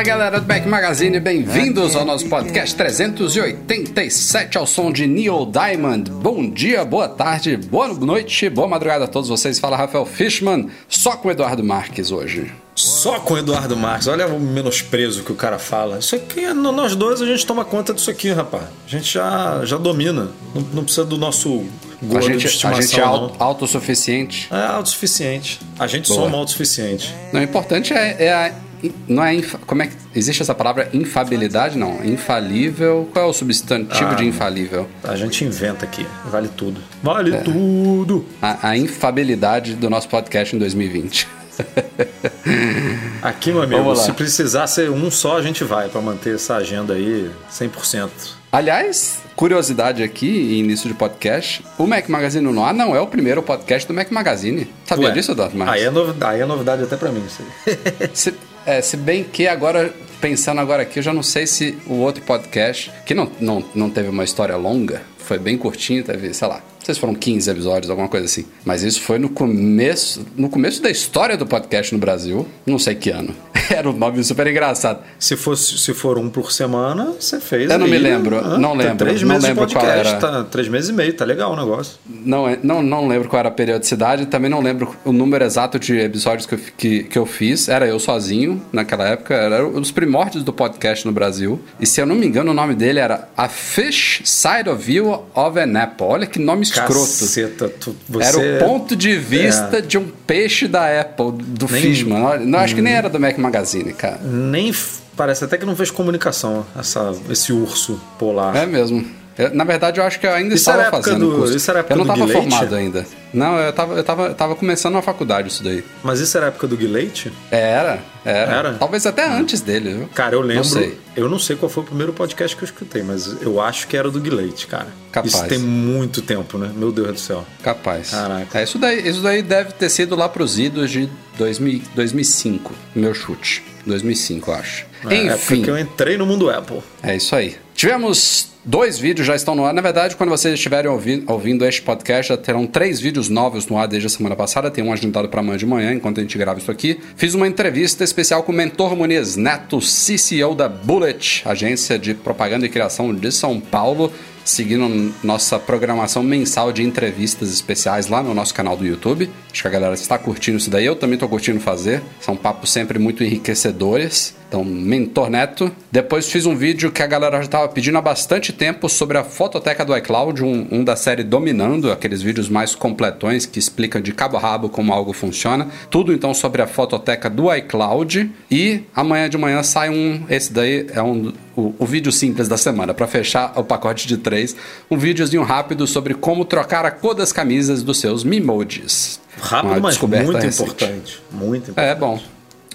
Fala galera do Mac Magazine, bem-vindos ao nosso podcast 387 ao som de Neil Diamond. Bom dia, boa tarde, boa noite, boa madrugada a todos vocês. Fala Rafael Fishman, só com o Eduardo Marques hoje. Só com o Eduardo Marques. Olha o menosprezo que o cara fala. Isso aqui, nós dois, a gente toma conta disso aqui, rapaz. A gente já, já domina. Não, não precisa do nosso gordo A de gente, a gente é auto- autossuficiente. É autossuficiente. A gente Boa. somos autossuficiente. Não, o importante é, é a. Não é. infa- Como é que. Existe essa palavra infabilidade? Não. Infalível. Qual é o substantivo Ah. de infalível? A gente inventa aqui. Vale tudo. Vale tudo. A, a infabilidade do nosso podcast em 2020. Aqui, meu amigo, se precisar ser um só, a gente vai pra manter essa agenda aí 100%. Aliás, curiosidade aqui, início de podcast, o Mac Magazine no ar não é o primeiro podcast do Mac Magazine. Sabia Ué, disso, Eduardo Marques? Aí é, novidade, aí é novidade até pra mim. Isso aí. É, se bem que agora, pensando agora aqui, eu já não sei se o outro podcast, que não, não, não teve uma história longa, foi bem curtinho, teve, sei lá, não sei se foram 15 episódios, alguma coisa assim. Mas isso foi no começo, no começo da história do podcast no Brasil, não sei que ano. Era um nome super engraçado. Se, fosse, se for um por semana, você fez. Eu não aí, me lembro, ah, não tá lembro, Três não meses lembro de qual podcast, era. tá? Três meses e meio, tá legal o negócio. Não, é- não, não lembro qual era a periodicidade, também não lembro o número exato de episódios que eu, que, que eu fiz. Era eu sozinho naquela época, era os primórdios do podcast no Brasil. E se eu não me engano, o nome dele era A Fish Side of Of an Apple. Olha que nome escroto. Caceta, tu, você... Era o ponto de vista É. de um peixe da Apple, do Nem- Fishman. Não, acho que nem era do Mac Magazine, cara. Nem... Parece até que não fez comunicação, essa, esse urso polar. É mesmo. Eu- na verdade, eu acho que eu ainda Isso estava a fazendo do- curso. isso era a época eu não estava formado ainda. Não, eu estava eu tava, eu tava começando na faculdade isso daí. Mas isso era a época do Guilherme? Era, era. Era? Talvez até antes dele, viu? Cara, eu lembro. Não sei. Eu não sei qual foi o primeiro podcast que eu escutei, mas eu acho que era do Guilherme, cara. Capaz. Isso tem muito tempo, né? Meu Deus do céu. Capaz. Caraca. É, isso, daí, isso daí deve ter sido lá pros idos de 2000, 2005, meu chute. 2005, eu acho. Na época Enfim, que eu entrei no mundo Apple. é isso aí. Tivemos dois vídeos já estão no ar. Na verdade, quando vocês estiverem ouvi- ouvindo este podcast, já terão três vídeos novos no ar desde a semana passada. Tem um agendado para amanhã de manhã, enquanto a gente grava isso aqui. Fiz uma entrevista especial com o Mentor Muniz Neto, CCO da Bullet, agência de propaganda e criação de São Paulo. Seguindo nossa programação mensal de entrevistas especiais lá no nosso canal do YouTube. Acho que a galera está curtindo isso daí. Eu também estou curtindo fazer. São papos sempre muito enriquecedores. Então, Mentor Neto. Depois fiz um vídeo que a galera já estava pedindo há bastante tempo sobre a fototeca do iCloud, um, um da série Dominando, aqueles vídeos mais completões que explicam de cabo a rabo como algo funciona. Tudo então sobre a fototeca do iCloud. E amanhã de manhã sai um. Esse daí é um, o, o vídeo simples da semana, para fechar o pacote de três. Um videozinho rápido sobre como trocar a cor das camisas dos seus Mimojis. Rápido, Uma mas muito recente. importante. Muito importante. É bom.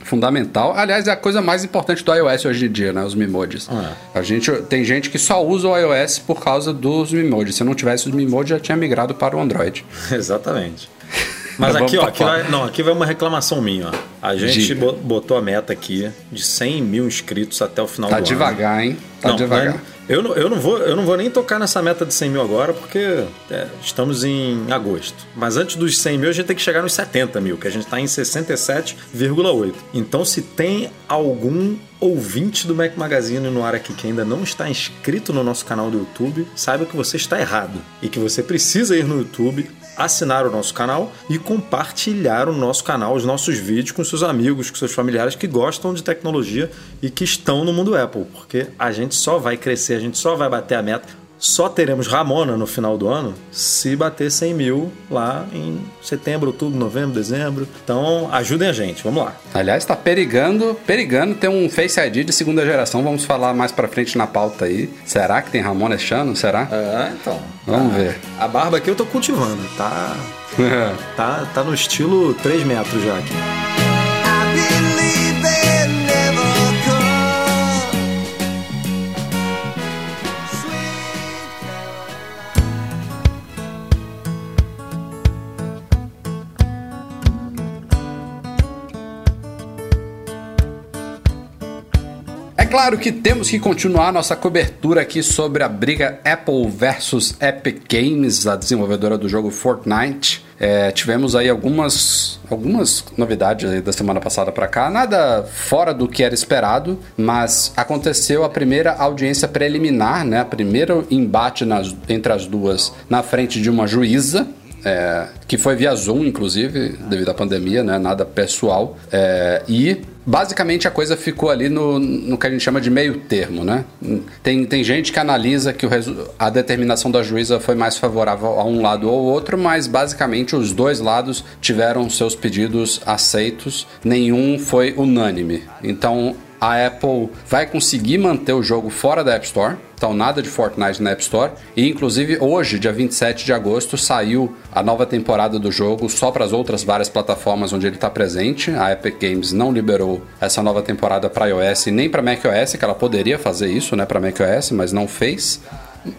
Fundamental. Aliás, é a coisa mais importante do iOS hoje em dia, né? Os Mimojis. É. A gente, tem gente que só usa o iOS por causa dos Mimojis. Se não tivesse os Mimojis, já tinha migrado para o Android. Exatamente. Mas Vamos aqui, ó, pra aqui vai, não, aqui vai uma reclamação minha, ó. A gente Diga. bo- botou a meta aqui de 100 mil inscritos até o final Tá do ano. devagar, hein? Tá Não, devagar. né? Eu não, eu, não vou, eu não vou nem tocar nessa meta de 100 mil agora, porque é, estamos em agosto. Mas antes dos 100 mil, a gente tem que chegar nos 70 mil, que a gente está em 67,8. Então, se tem algum ouvinte do Mac Magazine no ar aqui que ainda não está inscrito no nosso canal do YouTube, saiba que você está errado e que você precisa ir no YouTube, assinar o nosso canal e compartilhar o nosso canal, os nossos vídeos com seus amigos, com seus familiares que gostam de tecnologia e que estão no mundo Apple, porque a gente só vai crescer, a gente só vai bater a meta só teremos Ramona no final do ano se bater 100 mil lá em setembro, outubro, novembro, dezembro. Então ajudem a gente, vamos lá. Aliás, está perigando, perigando ter um Face ID de segunda geração. Vamos falar mais pra frente na pauta aí. Será que tem Ramona este ano? Será? É, então. Vamos ver. A barba aqui eu tô cultivando, tá? tá, tá no estilo 3 metros já aqui. Claro que temos que continuar nossa cobertura aqui sobre a briga Apple versus Epic Games, a desenvolvedora do jogo Fortnite. É, tivemos aí algumas, algumas novidades aí da semana passada para cá, nada fora do que era esperado, mas aconteceu a primeira audiência preliminar, né? Primeiro embate nas- entre as duas na frente de uma juíza. É, que foi via Zoom, inclusive, devido à pandemia, né? Nada pessoal. É, e basicamente a coisa ficou ali no, no que a gente chama de meio termo, né? Tem, tem gente que analisa que o a determinação da juíza foi mais favorável a um lado ou outro, mas basicamente os dois lados tiveram seus pedidos aceitos, nenhum foi unânime. Então a Apple vai conseguir manter o jogo fora da App Store. Então, nada de Fortnite na App Store. E, inclusive, hoje, dia 27 de agosto, saiu a nova temporada do jogo só para as outras várias plataformas onde ele está presente. A Epic Games não liberou essa nova temporada para iOS nem para macOS, que ela poderia fazer isso né, para macOS, mas não fez.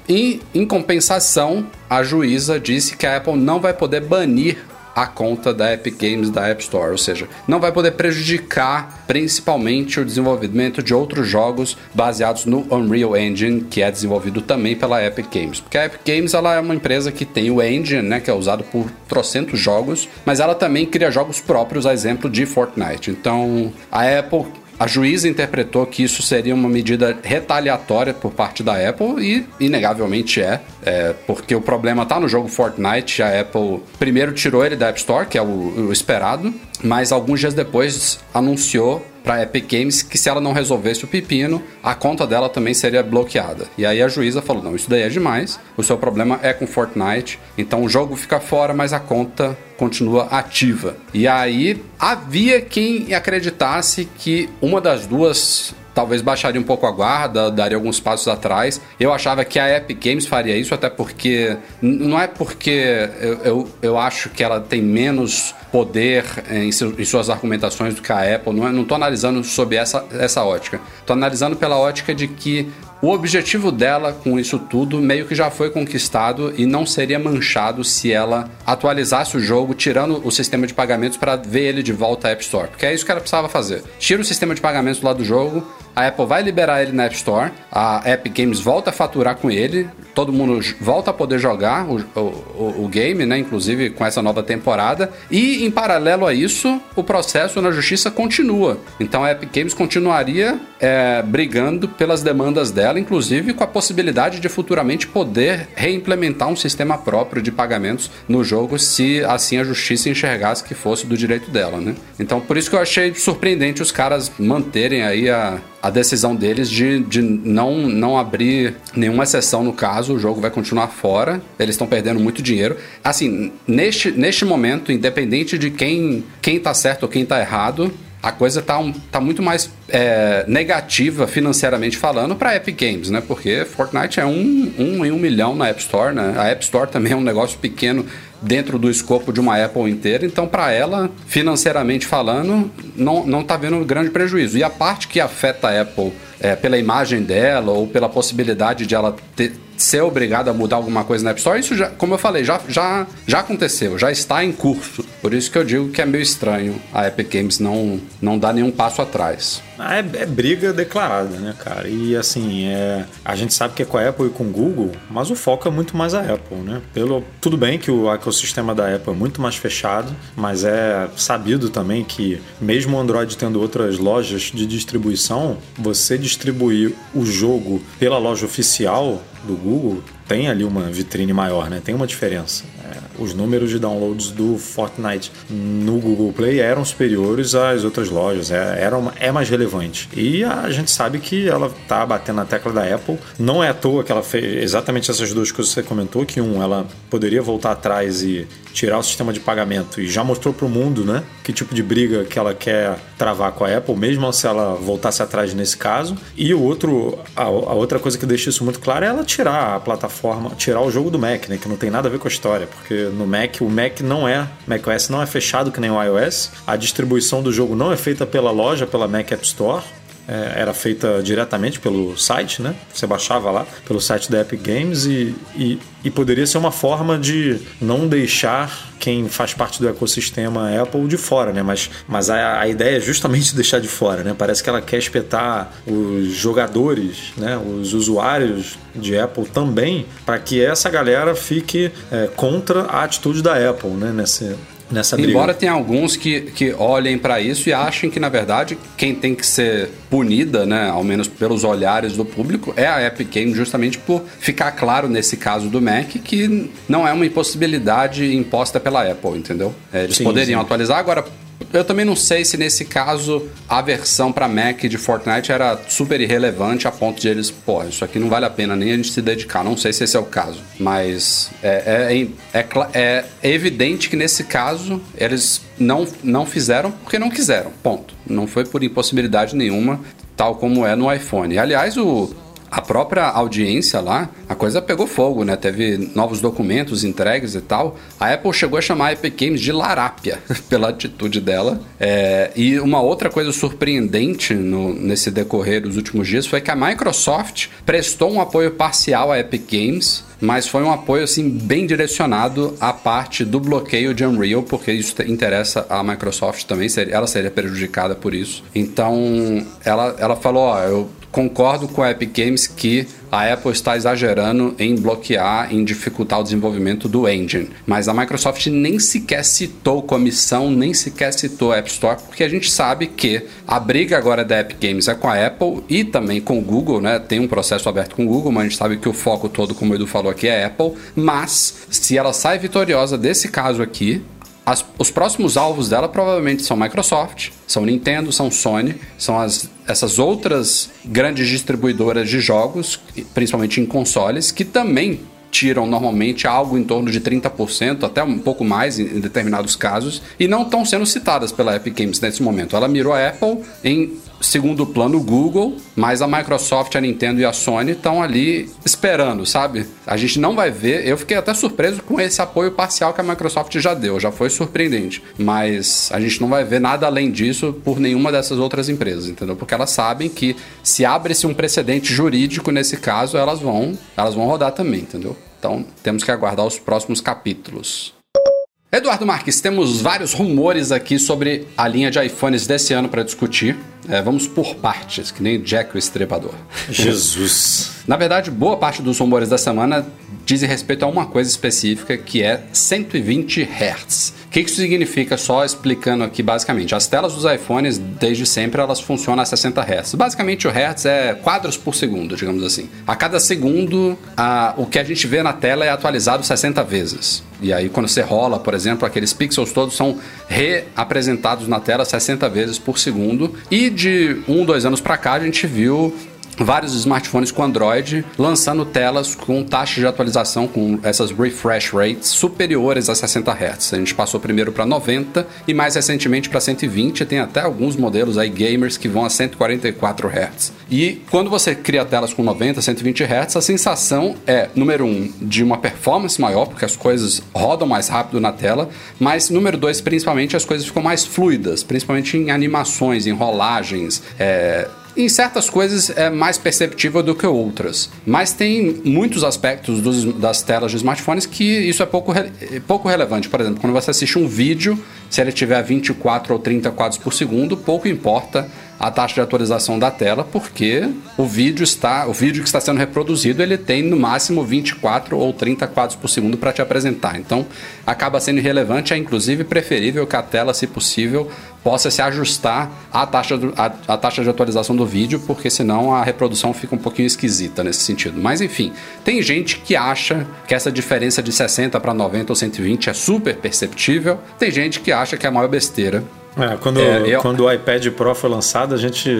E, em compensação, a juíza disse que a Apple não vai poder banir a conta da Epic Games da App Store, ou seja, não vai poder prejudicar principalmente o desenvolvimento de outros jogos baseados no Unreal Engine, que é desenvolvido também pela Epic Games. Porque a Epic Games ela é uma empresa que tem o engine, né, que é usado por trocentos jogos, mas ela também cria jogos próprios, a exemplo de Fortnite. Então, a Apple a juíza interpretou que isso seria uma medida retaliatória por parte da Apple e, inegavelmente, é, é, porque o problema está no jogo Fortnite. A Apple primeiro tirou ele da App Store, que é o, o esperado, mas alguns dias depois anunciou para Epic Games que se ela não resolvesse o pepino, a conta dela também seria bloqueada. E aí a juíza falou: não, isso daí é demais, o seu problema é com Fortnite, então o jogo fica fora, mas a conta continua ativa. E aí havia quem acreditasse que uma das duas talvez baixaria um pouco a guarda, daria alguns passos atrás. Eu achava que a Epic Games faria isso, até porque. Não é porque eu, eu, eu acho que ela tem menos poder em, seu- em suas argumentações do que a Apple. Não, é, não analisando sob essa, essa ótica. Tô analisando pela ótica de que o objetivo dela com isso tudo meio que já foi conquistado e não seria manchado se ela atualizasse o jogo, tirando o sistema de pagamentos para ver ele de volta à App Store. Porque é isso que ela precisava fazer. Tira o sistema de pagamentos lado do jogo, a Apple vai liberar ele na App Store, a Epic Games volta a faturar com ele, todo mundo volta a poder jogar o, o, o- o game, né? Inclusive com essa nova temporada. E em paralelo a isso, o processo na justiça continua. Então a Epic Games continuaria é, brigando pelas demandas dela, inclusive com a possibilidade de futuramente poder reimplementar um sistema próprio de pagamentos no jogo, se assim a justiça enxergasse que fosse do direito dela, né? Então por isso que eu achei surpreendente os caras manterem aí a, a decisão deles de, de não, não abrir nenhuma exceção no caso, o jogo vai continuar fora, eles estão perdendo muito dinheiro. Assim, neste, neste momento, independente de quem, quem tá certo ou quem tá errado, a coisa tá, um, tá muito mais é, negativa financeiramente falando para Epic Games, né? Porque Fortnite é um, um em um milhão na App Store, né? A App Store também é um negócio pequeno dentro do escopo de uma Apple inteira, então para ela, financeiramente falando, não, não tá vendo grande prejuízo. E a parte que afeta a Apple é, pela imagem dela ou pela possibilidade de ela ter, ser obrigada a mudar alguma coisa na App Store, isso já, como eu falei, já, já, já aconteceu, já está em curso. Por isso que eu digo que é meio estranho a Epic Games não, não dar nenhum passo atrás. Ah, É, é briga declarada, né, cara? E assim, é, a gente sabe que é com a Apple e com o Google, mas o foco é muito mais a Apple, né? Pelo, tudo bem que o ecossistema da Apple é muito mais fechado, mas é sabido também que, mesmo o Android tendo outras lojas de distribuição, você distribuir o jogo pela loja oficial do Google tem ali uma vitrine maior, né? Tem uma diferença. É, os números de downloads do Fortnite no Google Play eram superiores às outras lojas, é, era uma, é mais relevante. E a gente sabe que ela tá batendo na tecla da Apple. Não é à toa que ela fez exatamente essas duas coisas que você comentou, que um, ela poderia voltar atrás e tirar o sistema de pagamento e já mostrou para o mundo, né, que tipo de briga que ela quer travar com a Apple, mesmo se ela voltasse atrás nesse caso. E o outro, a, a outra coisa que deixa isso muito claro é ela tirar a plataforma, tirar o jogo do Mac, né, que não tem nada a ver com a história, porque no Mac o Mac não é, macOS não é fechado que nem o iOS. A distribuição do jogo não é feita pela loja, pela Mac App Store é, era feita diretamente pelo site, né? Você baixava lá pelo site da Epic Games e, e, e, poderia ser uma forma de não deixar quem faz parte do ecossistema Apple de fora, né? Mas, mas a, a ideia é justamente deixar de fora, né? Parece que ela quer espetar os jogadores, né? Os usuários de Apple também para que essa galera fique é, contra a atitude da Apple, né? Nesse, nessa briga. Embora tenha alguns que, que olhem para isso e achem que, na verdade, quem tem que ser punida, né, ao menos pelos olhares do público, é a Epic Games, justamente por ficar claro nesse caso do Mac que não é uma impossibilidade imposta pela Apple, entendeu? É, eles Sim, poderiam sim. atualizar. Agora, eu também não sei se nesse caso a versão para Mac de Fortnite era super irrelevante a ponto de eles, pô, isso aqui não vale a pena nem a gente se dedicar. Não sei se esse é o caso. Mas é, é, é, cla- é evidente que nesse caso eles não, não fizeram porque não quiseram. Ponto. Não foi por impossibilidade nenhuma, tal como é no iPhone. Aliás, o, a própria audiência lá, a coisa pegou fogo, né? Teve novos documentos entregues e tal. A Apple chegou a chamar a Epic Games de larápia pela atitude dela. É, e uma outra coisa surpreendente no- nesse decorrer dos últimos dias foi que a Microsoft prestou um apoio parcial à Epic Games. Mas foi um apoio assim bem direcionado à parte do bloqueio de Unreal, porque isso te- interessa a Microsoft também, ela seria prejudicada por isso. Então, ela, ela falou: Ó, eu concordo com a Epic Games que a Apple está exagerando em bloquear, em dificultar o desenvolvimento do engine. Mas a Microsoft nem sequer citou comissão, nem sequer citou App Store, porque a gente sabe que a briga agora da Epic Games é com a Apple e também com o Google, né? Tem um processo aberto com o Google, mas a gente sabe que o foco todo, como o Edu falou aqui, é a Apple. Mas se ela sai vitoriosa desse caso aqui, as- os próximos alvos dela provavelmente são Microsoft, são Nintendo, são Sony, são as, essas outras grandes distribuidoras de jogos, principalmente em consoles, que também tiram normalmente algo em torno de 30%, até um pouco mais em determinados casos, e não estão sendo citadas pela Epic Games nesse momento. Ela mirou a Apple em segundo plano Google, mas a Microsoft, a Nintendo e a Sony estão ali esperando, sabe? A gente não vai ver. Eu fiquei até surpreso com esse apoio parcial que a Microsoft já deu, já foi surpreendente. Mas a gente não vai ver nada além disso por nenhuma dessas outras empresas, entendeu? Porque elas sabem que se abre-se um precedente jurídico nesse caso, elas vão, elas vão rodar também, entendeu? Então temos que aguardar os próximos capítulos. Eduardo Marques, temos vários rumores aqui sobre a linha de iPhones desse ano para discutir. É, vamos por partes, que nem Jack o Estripador. Jesus. Na verdade, boa parte dos rumores da semana dizem respeito a uma coisa específica que é 120 Hz. O que isso significa? Só explicando aqui basicamente. As telas dos iPhones, desde sempre, elas funcionam a 60 Hz. Basicamente, o Hz é quadros por segundo, digamos assim. A cada segundo, a- o que a gente vê na tela é atualizado 60 vezes. E aí, quando você rola, por exemplo, aqueles pixels todos são reapresentados na tela 60 vezes por segundo. E de um, dois anos pra cá, a gente viu vários smartphones com Android lançando telas com taxa de atualização com essas refresh rates superiores a 60 Hz. A gente passou primeiro para 90 e mais recentemente para 120. Tem até alguns modelos aí gamers que vão a 144 Hz. E quando você cria telas com 90, 120 Hz, a sensação é, número um, de uma performance maior, porque as coisas rodam mais rápido na tela, mas número dois, principalmente as coisas ficam mais fluidas, principalmente em animações, em rolagens, é, em certas coisas é mais perceptível do que outras. Mas tem muitos aspectos dos- das telas de smartphones que isso é pouco, pouco relevante. Por exemplo, quando você assiste um vídeo, se ele tiver 24 ou 30 quadros por segundo, pouco importa a taxa de atualização da tela, porque o vídeo está, o vídeo que está sendo reproduzido, ele tem no máximo 24 ou 30 quadros por segundo para te apresentar. Então, acaba sendo irrelevante, é inclusive preferível que a tela, se possível, possa se ajustar à taxa, do, à, à taxa de atualização do vídeo, porque senão a reprodução fica um pouquinho esquisita nesse sentido. Mas enfim, tem gente que acha que essa diferença de 60 para 90 ou 120 é super perceptível, tem gente que acha que é a maior besteira. É, quando, É, eu- quando o iPad Pro foi lançado, a gente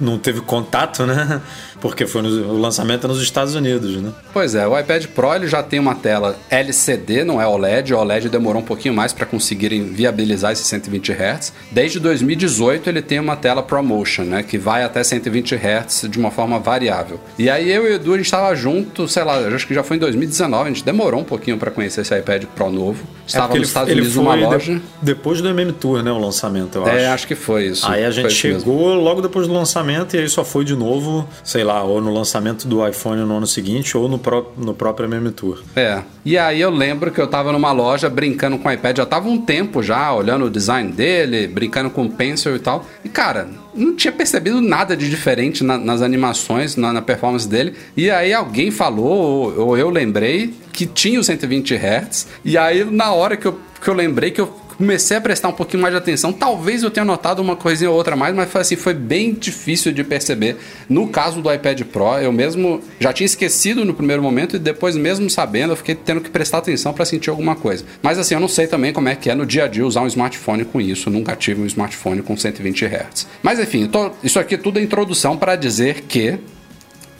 não teve contato, né? Porque foi no, o lançamento é nos Estados Unidos, né? Pois é, o iPad Pro ele já tem uma tela LCD, não é OLED. O OLED demorou um pouquinho mais para conseguirem viabilizar esses 120 Hz. Desde 2018 ele tem uma tela ProMotion, né, que vai até 120 Hz de uma forma variável. E aí eu e o Edu a gente estava junto, sei lá, acho que já foi em 2019, a gente demorou um pouquinho para conhecer esse iPad Pro novo. Estava É nos Estados Unidos numa de- loja. depois do MM Tour, né? O lançamento, eu acho. É, acho que foi isso. Aí a gente isso mesmo. chegou logo depois do lançamento e aí só foi de novo, sei lá, ou no lançamento do iPhone no ano seguinte ou no, pró- no próprio MM Tour. É. E aí eu lembro que eu tava numa loja brincando com o iPad, já tava um tempo já, olhando o design dele, brincando com o pencil e tal. E cara, não tinha percebido nada de diferente na- nas animações, na, na performance dele. E aí alguém falou, ou, ou eu lembrei, que tinha o 120 Hz. E aí na hora que eu, que eu lembrei que eu comecei a prestar um pouquinho mais de atenção. Talvez eu tenha notado uma coisinha ou outra mais, mas foi assim, foi bem difícil de perceber. No caso do iPad Pro, eu mesmo já tinha esquecido no primeiro momento e depois mesmo sabendo, eu fiquei tendo que prestar atenção para sentir alguma coisa. Mas assim, eu não sei também como é que é no dia a dia usar um smartphone com isso. Eu nunca tive um smartphone com 120 Hz. Mas enfim, tô- isso aqui tudo é introdução para dizer que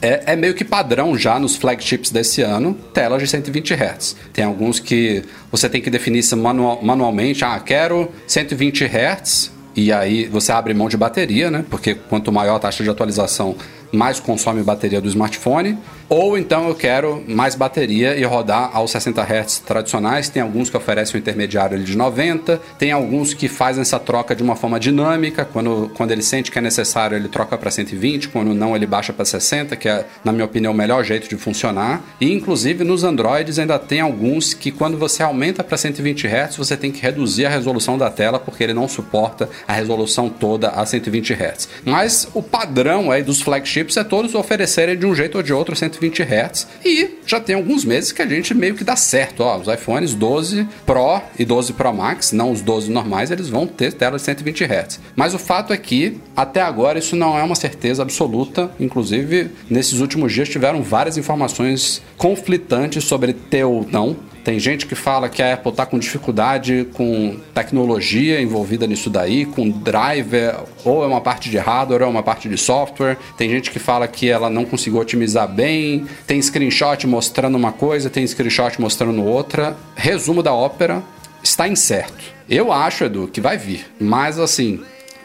é, é meio que padrão já nos flagships desse ano, telas de 120 Hz. Tem alguns que você tem que definir isso manual- manualmente. Ah, quero 120 Hz. E aí você abre mão de bateria, né? Porque quanto maior a taxa de atualização, mais consome bateria do smartphone. Ou então eu quero mais bateria e rodar aos 60 Hz tradicionais. Tem alguns que oferecem um intermediário de 90. Tem alguns que fazem essa troca de uma forma dinâmica. Quando, quando ele sente que é necessário, ele troca para 120. Quando não, ele baixa para 60, que é, na minha opinião, o melhor jeito de funcionar. E inclusive nos Androids ainda tem alguns que quando você aumenta para 120 Hz, você tem que reduzir a resolução da tela porque ele não suporta a resolução toda a 120 Hz. Mas o padrão aí dos flagships é todos oferecerem de um jeito ou de outro 120 Hz. E já tem alguns meses que a gente meio que dá certo. Ó, os iPhones 12 Pro e 12 Pro Max, não os 12 normais, eles vão ter tela de 120 Hz. Mas o fato é que, até agora, isso não é uma certeza absoluta. Inclusive, nesses últimos dias tiveram várias informações conflitantes sobre ter ou não. Tem gente que fala que a Apple está com dificuldade com tecnologia envolvida nisso daí, com driver, ou é uma parte de hardware, ou é uma parte de software. Tem gente que fala que ela não conseguiu otimizar bem. Tem screenshot mostrando uma coisa, tem screenshot mostrando outra. Resumo da ópera está incerto. Eu acho, Edu, que vai vir, mas assim.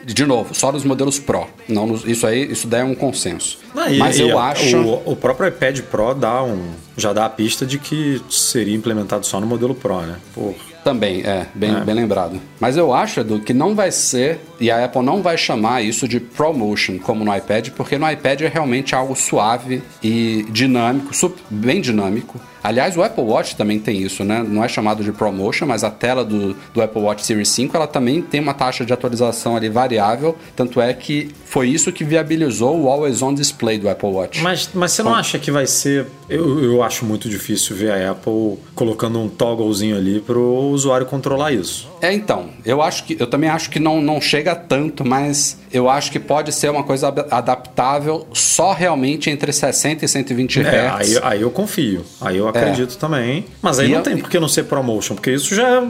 De novo, só nos modelos Pro. Não nos- isso aí, isso daí é um consenso. Ah, e- mas eu acho. O, o próprio iPad Pro dá um, já dá a pista de que seria implementado só no modelo Pro, né? Pô, Também, é, bem, É. bem lembrado. Mas eu acho, Edu, que não vai ser, e a Apple não vai chamar isso de ProMotion, como no iPad, porque no iPad é realmente algo suave e dinâmico, bem dinâmico. Aliás, o Apple Watch também tem isso, né? Não é chamado de ProMotion, mas a tela do, do Apple Watch Series 5, ela também tem uma taxa de atualização ali variável, tanto é que foi isso que viabilizou o Always On Display do Apple Watch. Mas, mas você não acha que vai ser. Eu, eu acho muito difícil ver a Apple colocando um togglezinho ali para o usuário controlar isso. É, então, eu acho que eu também acho que não, não chega tanto, mas eu acho que pode ser uma coisa adaptável só realmente entre 60 e 120 Hz. É, aí, aí eu confio. Aí eu acredito também. Mas aí E não eu- tem por que não ser promotion, porque isso já,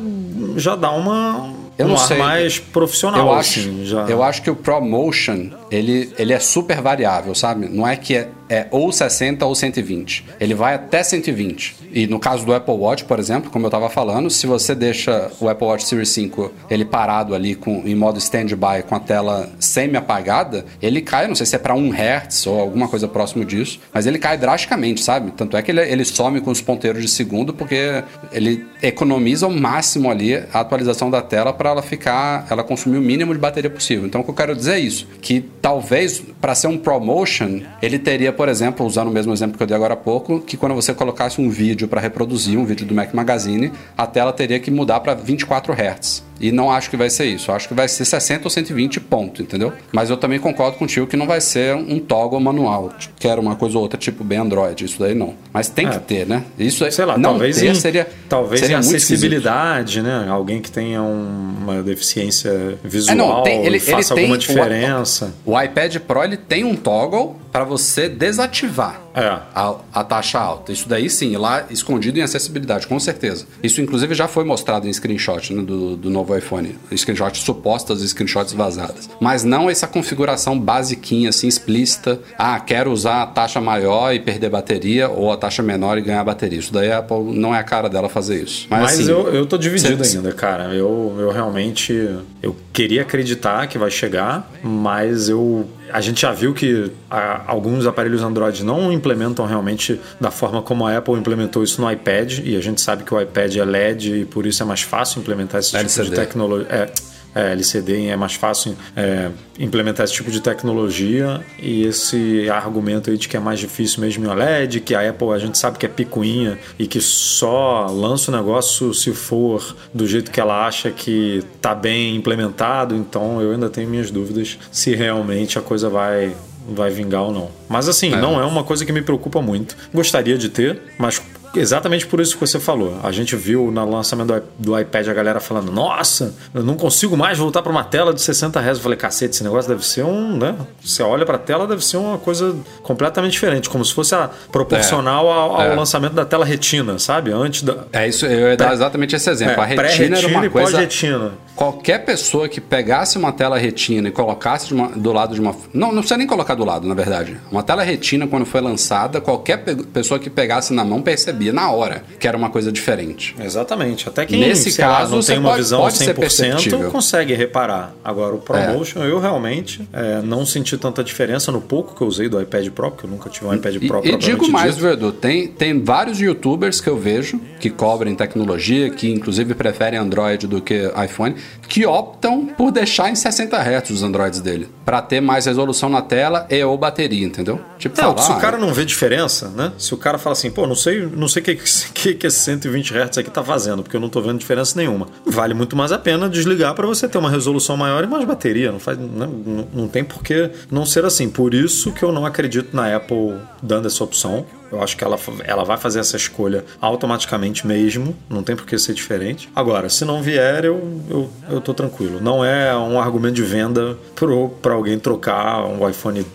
já dá uma. Eu um não ar sei. mais profissional, eu acho, assim. Já... eu acho que o ProMotion, ele, ele é super variável, sabe? Não é que é, é ou 60 ou 120. Ele vai até 120. E no caso do Apple Watch, por exemplo, como eu estava falando, se você deixa o Apple Watch Series 5 ele parado ali com, em modo standby com a tela semi-apagada, ele cai, não sei se é para 1 Hz ou alguma coisa próximo disso, mas ele cai drasticamente, sabe? Tanto é que ele, ele some com os ponteiros de segundo porque ele economiza ao máximo ali a atualização da tela para ela ficar, ela consumir o mínimo de bateria possível. Então o que eu quero dizer é isso, que talvez para ser um promotion, ele teria, por exemplo, usando o mesmo exemplo que eu dei agora há pouco, que quando você colocasse um vídeo para reproduzir, um vídeo do Mac Magazine, a tela teria que mudar para 24 Hz. E não acho que vai ser isso. Acho que vai ser 60 ou 120 ponto, entendeu? Mas eu também concordo contigo que não vai ser um toggle manual. Que era uma coisa ou outra, tipo bem Android. Isso daí não. Mas tem É. que ter, né? Isso aí, Sei lá, não talvez ter em, seria talvez seria em acessibilidade, né? Alguém que tenha um- uma deficiência visual É, não, tem- ele- faça ele alguma o- diferença. O iPad Pro ele tem um toggle para você desativar É. a, a taxa alta. Isso daí sim, lá escondido em acessibilidade, com certeza. Isso inclusive já foi mostrado em screenshot né, do, do novo iPhone. Screenshots supostas e screenshots vazadas. Mas não essa configuração basiquinha, assim, explícita. Ah, quero usar a taxa maior e perder bateria, ou a taxa menor e ganhar bateria. Isso daí a Apple não é a cara dela fazer isso. Mas, Mas assim, eu, eu tô dividido cê- ainda, cara. Eu, eu realmente. Eu queria acreditar que vai chegar, mas eu. A gente já viu que ah, alguns aparelhos Android não implementam realmente da forma como a Apple implementou isso no iPad, e a gente sabe que o iPad é LED e por isso é mais fácil implementar esse tipo LCD. de tecnologia. É, é, LCD é mais fácil é, implementar esse tipo de tecnologia e esse argumento aí de que é mais difícil mesmo em OLED, que a Apple a gente sabe que é picuinha e que só lança o negócio se for do jeito que ela acha que tá bem implementado, então eu ainda tenho minhas dúvidas se realmente a coisa vai vai vingar ou não. Mas assim, não é uma coisa que me preocupa muito. Gostaria de ter, mas exatamente por isso que você falou. A gente viu no lançamento do, iPad a galera falando: Nossa, eu não consigo mais voltar para uma tela de 60 Hz. Eu falei: Cacete, esse negócio deve ser um. Né? Você olha para a tela, deve ser uma coisa completamente diferente, como se fosse a, proporcional ao, ao É. lançamento da tela retina, sabe? Antes da. É isso, eu ia dar exatamente esse exemplo. a É, retina era uma e coisa. pós-retina. Qualquer pessoa que pegasse uma tela retina e colocasse uma- do lado de uma. Não, não precisa nem colocar do lado, na verdade. Uma tela retina, quando foi lançada, qualquer pe- pessoa que pegasse na mão percebia na hora que era uma coisa diferente. Exatamente. Até quem Nesse sei lá, caso, não tem uma pode- visão pode ser 100% perceptível. consegue reparar. Agora, o ProMotion, eu realmente é, não senti tanta diferença no pouco que eu usei do iPad Pro, porque eu nunca tive um iPad E, Pro e propriamente digo mais, Edu? Tem, tem vários youtubers que eu vejo que cobrem tecnologia, que inclusive preferem Android do que iPhone, que optam por deixar em 60 Hz os Androids dele, Pra ter mais resolução na tela e ou bateria, entendeu? Tipo, Não, falar, se o ah, cara não vê diferença, né? Se o cara fala assim, pô, não sei não sei o que, que, que esse 120 Hz aqui tá fazendo, porque eu não tô vendo diferença nenhuma. Vale muito mais a pena desligar para você ter uma resolução maior e mais bateria. Não, faz, né? não, não tem por que não ser assim. Por isso que eu não acredito na Apple dando essa opção. Eu acho que ela, ela vai fazer essa escolha automaticamente mesmo. Não tem por que ser diferente. Agora, se não vier, eu, eu, eu tô tranquilo. Não é um argumento de venda para alguém trocar um iPhone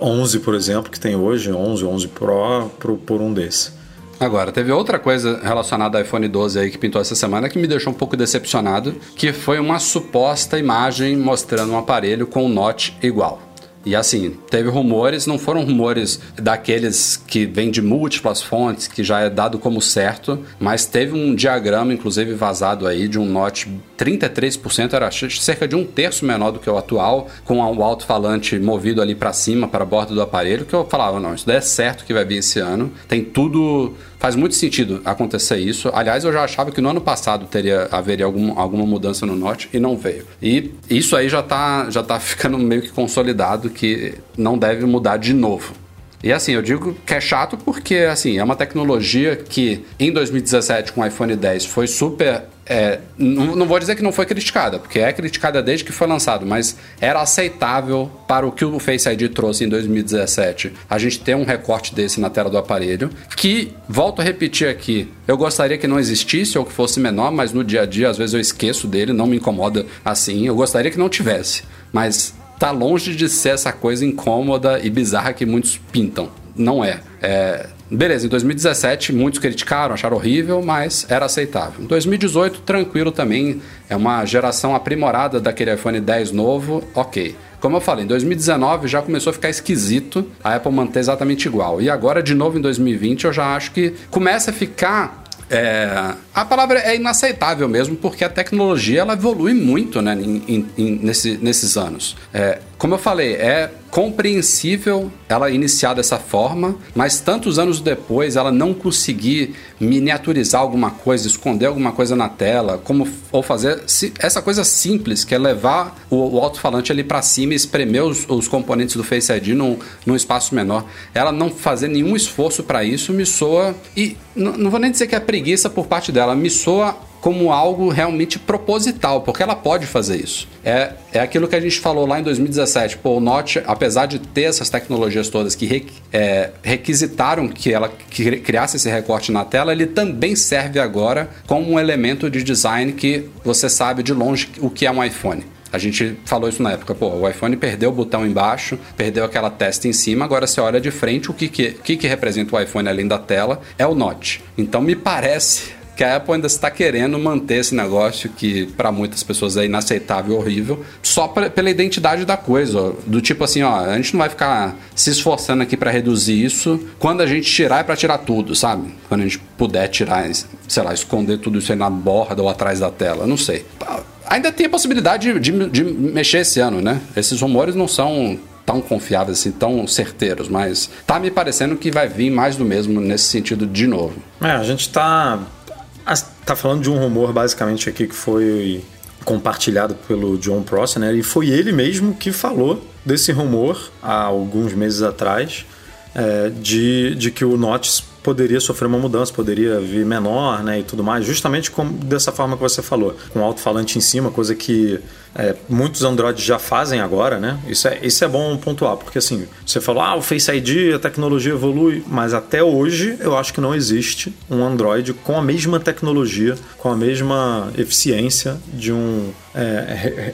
11, por exemplo, que tem hoje, 11, 11 Pro, por, por um desse. Agora, teve outra coisa relacionada ao iPhone 12 aí que pintou essa semana que me deixou um pouco decepcionado, que foi uma suposta imagem mostrando um aparelho com um Note igual. E assim, teve rumores, não foram rumores daqueles que vêm de múltiplas fontes, que já é dado como certo, mas teve um diagrama, inclusive vazado aí, de um Note 33%, era cerca de um terço menor do que o atual, com o alto-falante movido ali para cima, para a borda do aparelho, que eu falava, não, isso daí é certo que vai vir esse ano. Tem tudo faz muito sentido acontecer isso. Aliás, eu já achava que no ano passado teria haveria algum, alguma mudança no Note e não veio. E isso aí já tá, já tá ficando meio que consolidado que não deve mudar de novo. E assim, eu digo que é chato porque assim, é uma tecnologia que em 2017 com o iPhone 10 foi super é, não, não vou dizer que não foi criticada, porque é criticada desde que foi lançado, mas era aceitável para o que o Face ID trouxe em 2017. A gente ter um recorte desse na tela do aparelho, que, volto a repetir aqui, eu gostaria que não existisse ou que fosse menor, mas no dia a dia às vezes eu esqueço dele, não me incomoda assim. Eu gostaria que não tivesse, mas tá longe de ser essa coisa incômoda e bizarra que muitos pintam. Não é. é Beleza, em 2017 muitos criticaram, acharam horrível, mas era aceitável. Em 2018, tranquilo também, é uma geração aprimorada daquele iPhone 10 novo, ok. Como eu falei, em 2019 já começou a ficar esquisito a Apple manter exatamente igual. E agora, de novo, em 2020, eu já acho que começa a ficar é, a palavra é inaceitável mesmo, porque a tecnologia ela evolui muito né, em, em, em, nesse, nesses anos. É, como eu falei, é compreensível ela iniciar dessa forma, mas tantos anos depois ela não conseguir miniaturizar alguma coisa, esconder alguma coisa na tela, como ou fazer essa coisa simples que é levar o, o alto-falante ali para cima e espremer os, os componentes do Face ID num, num espaço menor. Ela não fazer nenhum esforço para isso me soa e não vou nem dizer que é preguiça por parte dela, me soa como algo realmente proposital, porque ela pode fazer isso. É, é aquilo que a gente falou lá em 2017. Pô, o Note, apesar de ter essas tecnologias todas que re- é, requisitaram que ela cri- criasse esse recorte na tela, ele também serve agora como um elemento de design que você sabe de longe o que é um iPhone. A gente falou isso na época, pô, o iPhone perdeu o botão embaixo, perdeu aquela testa em cima, agora você olha de frente, o que, que, que, que representa o iPhone além da tela é o Note. Então me parece que a Apple ainda está querendo manter esse negócio que para muitas pessoas é inaceitável horrível, só pra- pela identidade da coisa, ó. do tipo assim, ó, a gente não vai ficar se esforçando aqui para reduzir isso, quando a gente tirar é para tirar tudo, sabe? Quando a gente puder tirar, sei lá, esconder tudo isso aí na borda ou atrás da tela, não sei. Ainda tem a possibilidade de, de- de mexer esse ano, né? Esses rumores não são tão confiáveis assim, tão certeiros, mas tá me parecendo que vai vir mais do mesmo nesse sentido de novo. É, a gente tá, tá falando de um rumor basicamente aqui que foi compartilhado pelo John Prosser, né? E foi ele mesmo que falou desse rumor há alguns meses atrás, é, de, de que o Note poderia sofrer uma mudança, poderia vir menor, né, e tudo mais, justamente como, dessa forma que você falou, com alto-falante em cima, coisa que é, muitos Androids já fazem agora, né? Isso é, isso é bom pontuar, porque assim, você falou, ah, o Face ID, a tecnologia evolui, mas até hoje eu acho que não existe um Android com a mesma tecnologia, com a mesma eficiência de um, é,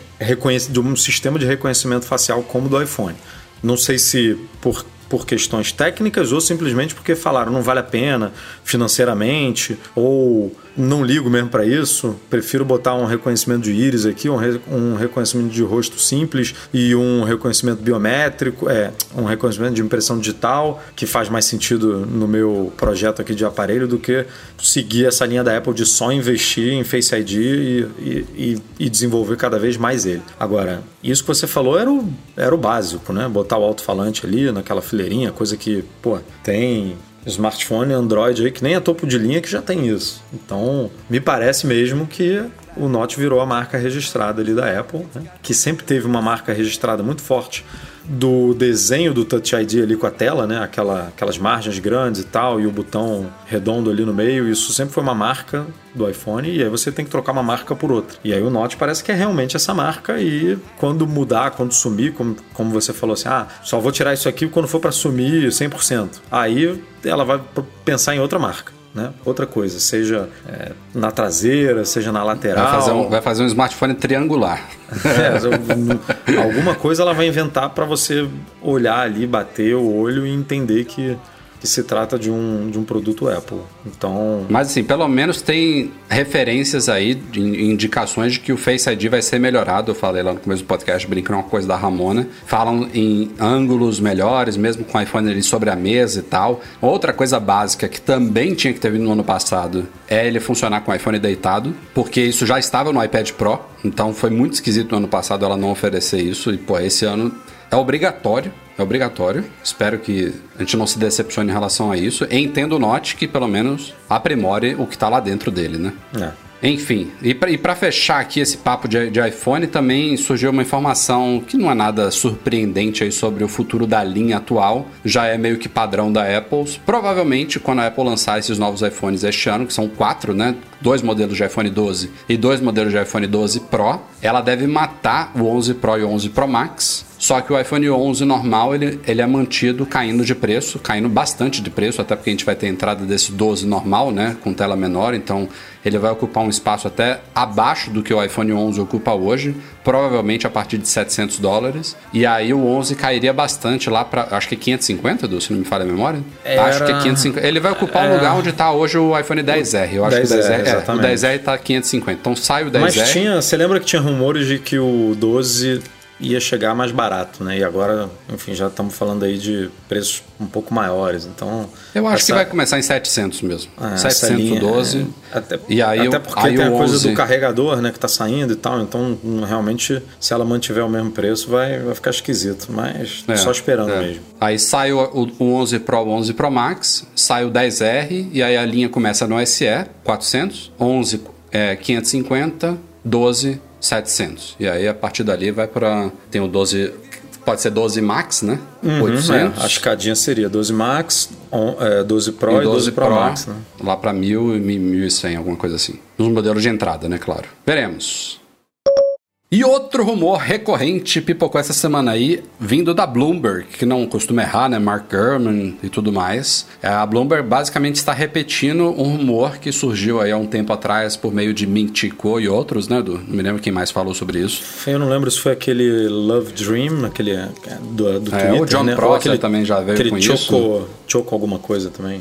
de um sistema de reconhecimento facial como o do iPhone. Não sei se por por questões técnicas ou simplesmente porque falaram não vale a pena financeiramente ou não ligo mesmo para isso, prefiro botar um reconhecimento de íris aqui, um, re- um reconhecimento de rosto simples e um reconhecimento biométrico, é, um reconhecimento de impressão digital, que faz mais sentido no meu projeto aqui de aparelho do que seguir essa linha da Apple de só investir em Face ID e, e- e- desenvolver cada vez mais ele. Agora, isso que você falou era o, era o básico, né? Botar o alto-falante ali naquela fileirinha, coisa que, pô, tem smartphone Android aí que nem é topo de linha que já tem isso. Então, me parece mesmo que o Note virou a marca registrada ali da Apple, né? que sempre teve uma marca registrada muito forte do desenho do Touch ID ali com a tela, né? Aquela, aquelas margens grandes e tal, e o botão redondo ali no meio. Isso sempre foi uma marca do iPhone, e aí você tem que trocar uma marca por outra. E aí o Note parece que é realmente essa marca, e quando mudar, quando sumir, como, como você falou assim, ah, só vou tirar isso aqui quando for para sumir 100%. Aí ela vai pensar em outra marca. Né? Outra coisa, seja é, na traseira, seja na lateral. Vai fazer um, vai fazer um smartphone triangular. É, alguma coisa ela vai inventar para você olhar ali, bater o olho e entender que, que se trata de um, de um produto Apple. Então, Mas assim, pelo menos tem referências aí, indicações de que o Face ID vai ser melhorado. Eu falei lá no começo do podcast, brincando uma coisa da Ramona. Falam em ângulos melhores, mesmo com o iPhone ali sobre a mesa e tal. Outra coisa básica que também tinha que ter vindo no ano passado é ele funcionar com o iPhone deitado, porque isso já estava no iPad Pro. Então foi muito esquisito no ano passado ela não oferecer isso. E pô, esse ano é obrigatório. É obrigatório. Espero que a gente não se decepcione em relação a isso. E entendo o Note que pelo menos aprimore o que está lá dentro dele, né? é. Enfim, e e para fechar aqui esse papo de, de iPhone, também surgiu uma informação que não é nada surpreendente aí sobre o futuro da linha atual, já é meio que padrão da Apple. Provavelmente, quando a Apple lançar esses novos iPhones este ano, que são quatro, né? Dois modelos de iPhone 12 e dois modelos de iPhone 12 Pro, ela deve matar o 11 Pro e o 11 Pro Max. Só que o iPhone 11 normal, ele, ele é mantido caindo de preço, caindo bastante de preço, até porque a gente vai ter a entrada desse 12 normal, né, com tela menor, então ele vai ocupar um espaço até abaixo do que o iPhone 11 ocupa hoje, provavelmente a partir de 700 dólares, e aí o 11 cairia bastante lá para, acho que é 550, Du, se não me falha a memória. Era- Acho que é 550. Ele vai ocupar o É. lugar onde está hoje o iPhone 10R, eu acho que o 10R, 10R, é, o exatamente. 10R tá 550. Então sai o 10R. Mas tinha, você lembra que tinha rumores de que o 12 ia chegar mais barato, né? E agora, enfim, já estamos falando aí de preços um pouco maiores. Então, Eu acho que essa- vai começar em 700 mesmo. é, essa linha, 712. é, até, e aí, até porque aí tem a coisa 11 do carregador, né, que tá saindo e tal. Então, hum, realmente, se ela mantiver o mesmo preço, vai, vai ficar esquisito. Mas É, só esperando é. mesmo. Aí sai o, o- o 11 Pro, o 11 Pro Max, sai o 10R e aí a linha começa no SE 400, 11 é, 550, 12 700. E aí a partir dali vai para tem o 12 pode ser 12 Max, né? Uhum, 800. é, a escadinha seria 12 Max, on- é, 12 Pro e e 12 Pro, Max. Né? lá para 1000 e 1100, alguma coisa assim. Nos modelos de entrada, né, claro. Veremos. E outro rumor recorrente pipocou essa semana aí, vindo da Bloomberg, que não costuma errar, né? Mark Gurman e tudo mais. É, A Bloomberg basicamente está repetindo um rumor que surgiu aí há um tempo atrás por meio de Ming Chi Kuo e outros, né? Do, não me lembro quem mais falou sobre isso. Eu não lembro se foi aquele Love Dream, aquele é, do, do É, Twitter, o John né? Prosser aquele, também já veio aquele com Choco, isso. Choco alguma coisa também.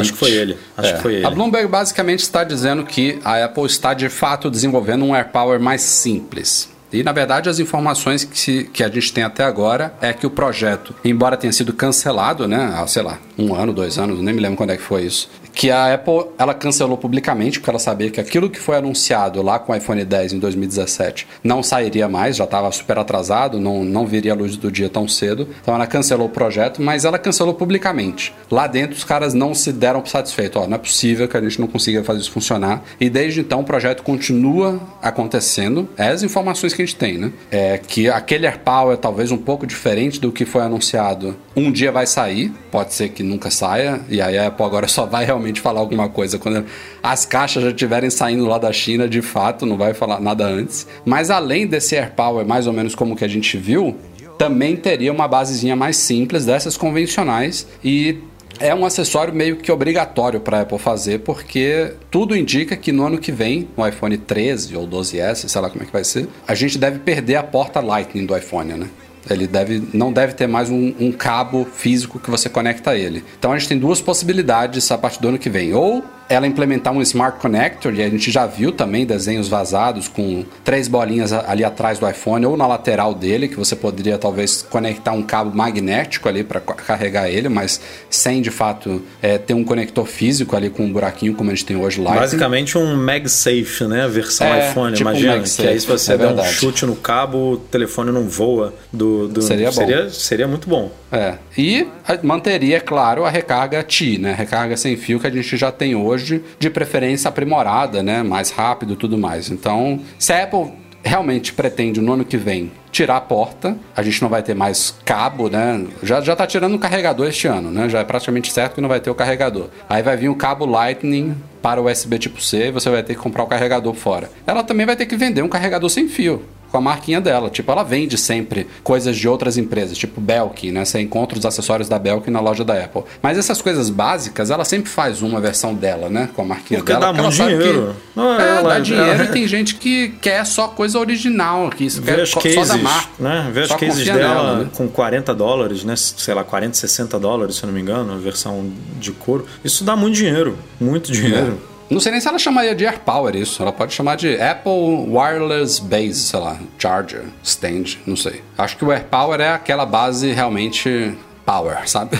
Acho que foi ele. Acho É. que foi ele. A Bloomberg basicamente está dizendo que a Apple está de fato desenvolvendo um AirPower mais simples. E na verdade as informações que, se- que a gente tem até agora é que o projeto, embora tenha sido cancelado, né, há, sei lá, um ano, dois anos, nem me lembro quando é que foi isso, que a Apple ela cancelou publicamente porque ela sabia que aquilo que foi anunciado lá com o iPhone 10 em 2017 não sairia mais, já estava super atrasado, não, não viria à luz do dia tão cedo. Então ela cancelou o projeto, mas ela cancelou publicamente. Lá dentro os caras não se deram satisfeitos. Ó, não é possível que a gente não consiga fazer isso funcionar. E desde então o projeto continua acontecendo. É as informações que a gente tem, né? É que aquele AirPower talvez um pouco diferente do que foi anunciado. Um dia vai sair, pode ser que nunca saia, e aí a Apple agora só vai realmente falar alguma coisa quando as caixas já estiverem saindo lá da China de fato, não vai falar nada antes. Mas além desse AirPower, mais ou menos como que a gente viu, também teria uma basezinha mais simples dessas convencionais e é um acessório meio que obrigatório para a Apple fazer, porque tudo indica que no ano que vem, no iPhone 13 ou 12S, sei lá como é que vai ser, a gente deve perder a porta Lightning do iPhone, né? Ele deve, não deve ter mais um, um cabo físico que você conecta a ele. Então a gente tem duas possibilidades a partir do ano que vem. Ou ela implementar um Smart Connector, e a gente já viu também desenhos vazados com três bolinhas a- ali atrás do iPhone ou na lateral dele, que você poderia talvez conectar um cabo magnético ali para carregar ele, mas sem de fato é, ter um conector físico ali com um buraquinho como a gente tem hoje lá. Basicamente um MagSafe, né? Versão É, iPhone, tipo um imagina. MagSafe, que aí se você é der um chute no cabo, o telefone não voa do. do- Seria bom. Seria, seria muito bom. É. E a- manteria, claro, a recarga T, né? Recarga sem fio que a gente já tem hoje, de preferência aprimorada, né? Mais rápido e tudo mais. Então, se a Apple realmente pretende no ano que vem tirar a porta, a gente não vai ter mais cabo, né? Já, já tá tirando o carregador este ano, né? Já é praticamente certo que não vai ter o carregador. Aí vai vir o cabo Lightning para o USB tipo C você vai ter que comprar o carregador fora. Ela também vai ter que vender um carregador sem fio com a marquinha dela. Tipo, ela vende sempre coisas de outras empresas, tipo Belkin, né? Você encontra os acessórios da Belkin na loja da Apple. Mas essas coisas básicas, ela sempre faz uma versão dela, né? Com a marquinha Porque dela. dá muito ela sabe dinheiro. Que... Não, é, ela- dá dinheiro ela- e tem gente que quer só coisa original, que isso quer as só cases, da marca. né? Vê as Só cases dela nela, né? com 40 dólares, né? Sei lá, 40, 60 dólares, se eu não me engano, a versão de couro. Isso dá muito dinheiro. Muito dinheiro. Não sei nem se ela chamaria de AirPower isso. Ela pode chamar de Apple Wireless Base, sei lá, Charger, Stand, não sei. Acho que o AirPower é aquela base realmente power, sabe?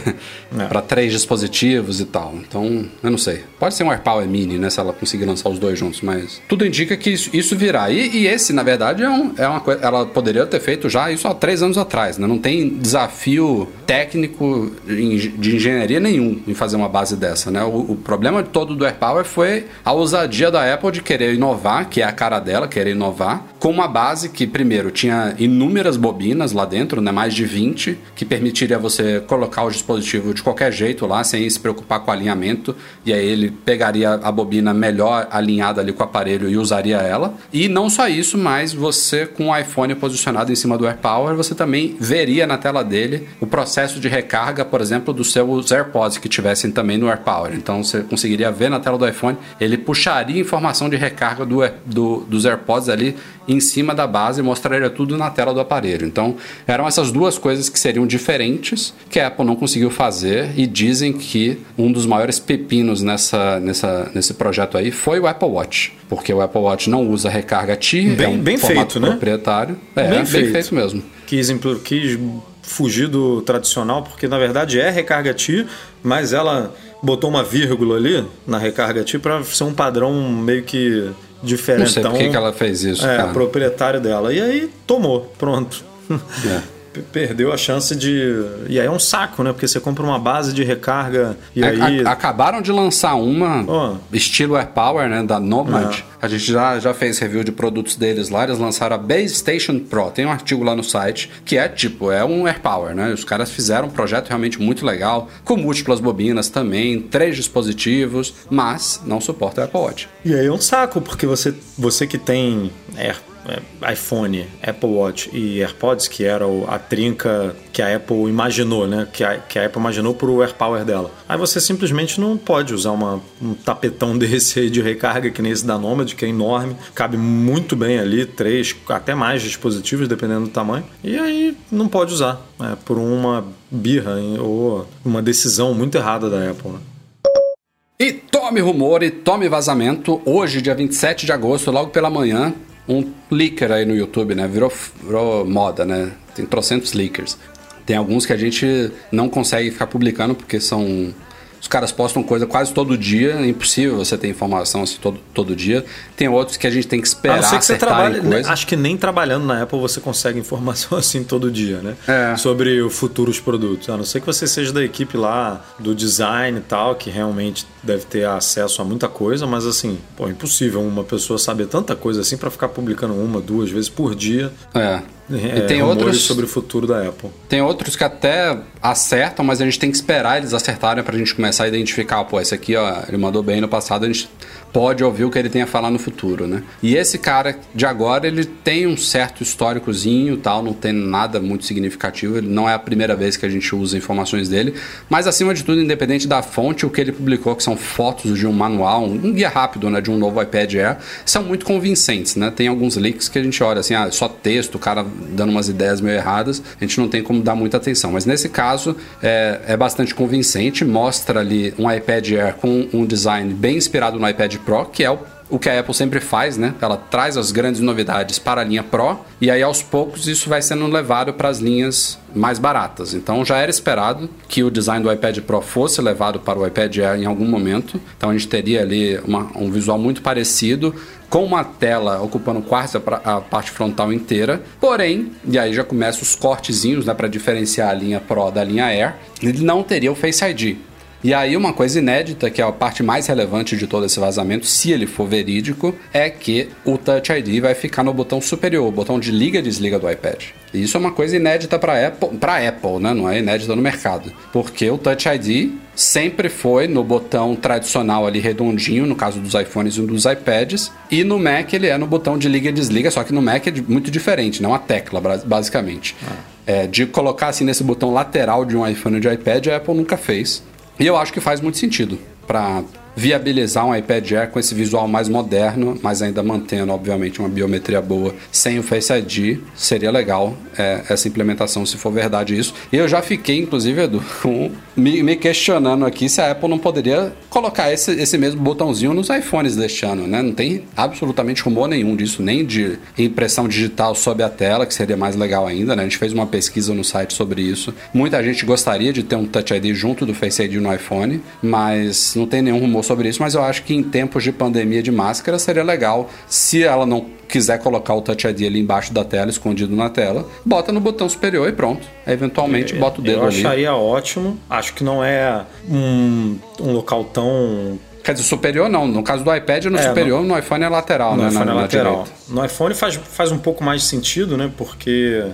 É. Para três dispositivos e tal. Então, eu não sei. Pode ser um AirPower Mini, né? Se ela conseguir lançar os dois juntos, mas tudo indica que isso, isso virá. E, e esse, na verdade, é, um, é uma coisa. Ela poderia ter feito já isso há três anos atrás, né? Não tem desafio técnico de engenharia nenhum em fazer uma base dessa, né? O, o problema todo do AirPower foi a ousadia da Apple de querer inovar, que é a cara dela, querer inovar, com uma base que, primeiro, tinha inúmeras bobinas lá dentro, né? Mais de 20, que permitiria você colocar o dispositivo de qualquer jeito lá, sem se preocupar com o alinhamento, e aí ele pegaria a bobina melhor alinhada ali com o aparelho e usaria ela. E não só isso, mas você com o iPhone posicionado em cima do AirPower, você também veria na tela dele o processo de recarga, por exemplo, dos seus AirPods que tivessem também no AirPower. Então você conseguiria ver na tela do iPhone, ele puxaria informação de recarga do, do- dos AirPods ali em cima da base e mostraria tudo na tela do aparelho. Então eram essas duas coisas que seriam diferentes que a Apple não conseguiu fazer e dizem que um dos maiores pepinos nessa, nessa, nesse projeto aí foi o Apple Watch, porque o Apple Watch não usa recarga T, Bem- é um bem formato feito, né? proprietário. É, bem, feito. mesmo. Quis, quis fugir do tradicional, porque na verdade é recarga T, mas ela botou uma vírgula ali na recarga T para ser um padrão meio que diferente. Não sei por que ela fez isso, É, cara. proprietário dela. E aí tomou, pronto. É. Perdeu a chance de. E aí é um saco, né? Porque você compra uma base de recarga e A- aí. a- acabaram de lançar uma Ó. estilo AirPower, né, da Nomad. É. A gente já, já fez review de produtos deles lá, eles lançaram a Base Station Pro. Tem um artigo lá no site que é tipo, é um AirPower, né? Os caras fizeram um projeto realmente muito legal, com múltiplas bobinas também, três dispositivos, mas não suporta Apple Watch. E aí é um saco, porque você, você que tem Air- é, iPhone, Apple Watch e AirPods, que era o- a trinca que a Apple imaginou, né? Que a, que a Apple imaginou pro AirPower dela. Aí você simplesmente não pode usar uma, um tapetão desse de recarga que nem esse da Nomad, que é enorme, cabe muito bem ali, três, até mais dispositivos, dependendo do tamanho. E aí não pode usar, né, por uma birra hein, ou uma decisão muito errada da Apple, né? E tome rumor e tome vazamento. Hoje, dia 27 de agosto, logo pela manhã, um leaker aí no YouTube, né? Virou, virou moda, né? Tem trocentos leakers. Tem alguns que a gente não consegue ficar publicando porque são. Os caras postam coisa quase todo dia, é impossível você ter informação assim todo, todo dia. Tem outros que a gente tem que A esperar não ser que você trabalhe, né, coisa. acho que nem trabalhando na Apple você consegue informação assim todo dia, né? É. Sobre os futuros produtos. A não ser que você seja da equipe lá do design e tal, que realmente deve ter acesso a muita coisa, mas assim, pô, é impossível uma pessoa saber tanta coisa assim para ficar publicando uma, duas vezes por dia. É. é, E tem outros sobre o futuro da Apple. Tem outros que até acertam, mas a gente tem que esperar eles acertarem pra gente começar a identificar, pô, esse aqui, ó, ele mandou bem no passado, a gente pode ouvir o que ele tem a falar no futuro, né? E esse cara de agora, ele tem um certo históricozinho, tal, não tem nada muito significativo, não é a primeira vez que a gente usa informações dele, mas acima de tudo, independente da fonte, o que ele publicou, que são fotos de um manual, um guia rápido, né, de um novo iPad Air, são muito convincentes, né? Tem alguns leaks que a gente olha assim, ah, só texto, o cara dando umas ideias meio erradas, a gente não tem como dar muita atenção. Mas nesse caso é, é bastante convincente, mostra ali um iPad Air com um design bem inspirado no iPad Pro, que é o o que a Apple sempre faz, né? Ela traz as grandes novidades para a linha Pro e aí aos poucos isso vai sendo levado para as linhas mais baratas. Então já era esperado que o design do iPad Pro fosse levado para o iPad Air em algum momento. Então a gente teria ali uma- um visual muito parecido com uma tela ocupando quase a, parte frontal inteira. Porém, e aí já começam os cortezinhos, né, para diferenciar a linha Pro da linha Air. Ele não teria o Face ID. E aí uma coisa inédita, que é a parte mais relevante de todo esse vazamento, se ele for verídico, é que o Touch ID vai ficar no botão superior, o botão de liga e desliga do iPad. E isso é uma coisa inédita para Apple, para Apple, né? Não é inédita no mercado, porque o Touch ID sempre foi no botão tradicional ali redondinho, no caso dos iPhones e dos iPads, e no Mac ele é no botão de liga e desliga, só que no Mac é muito diferente, não a tecla basicamente. É, de colocar assim nesse botão lateral de um iPhone e de iPad, a Apple nunca fez. E eu acho que faz muito sentido para viabilizar um iPad Air com esse visual mais moderno, mas ainda mantendo, obviamente, uma biometria boa sem o Face ID. Seria legal é, essa implementação, se for verdade isso. E eu já fiquei, inclusive, Edu, com- me, me questionando aqui se a Apple não poderia colocar esse, esse mesmo botãozinho nos iPhones deste ano, né? Não tem absolutamente rumor nenhum disso, nem de impressão digital sob a tela, que seria mais legal ainda, né? A gente fez uma pesquisa no site sobre isso. Muita gente gostaria de ter um Touch ID junto do Face ID no iPhone, mas não tem nenhum rumor sobre isso. Mas eu acho que em tempos de pandemia de máscara seria legal se ela não quiser colocar o Touch ID ali embaixo da tela, escondido na tela, bota no botão superior e pronto. Eventualmente bota o dedo Eu ali. acharia ótimo. Acho que não é um, um local tão Quer dizer, superior não. No caso do iPad é no É, superior, no, iPhone é lateral, No né? iPhone na, é na lateral. direita. No iPhone faz, faz um pouco mais de sentido, né? Porque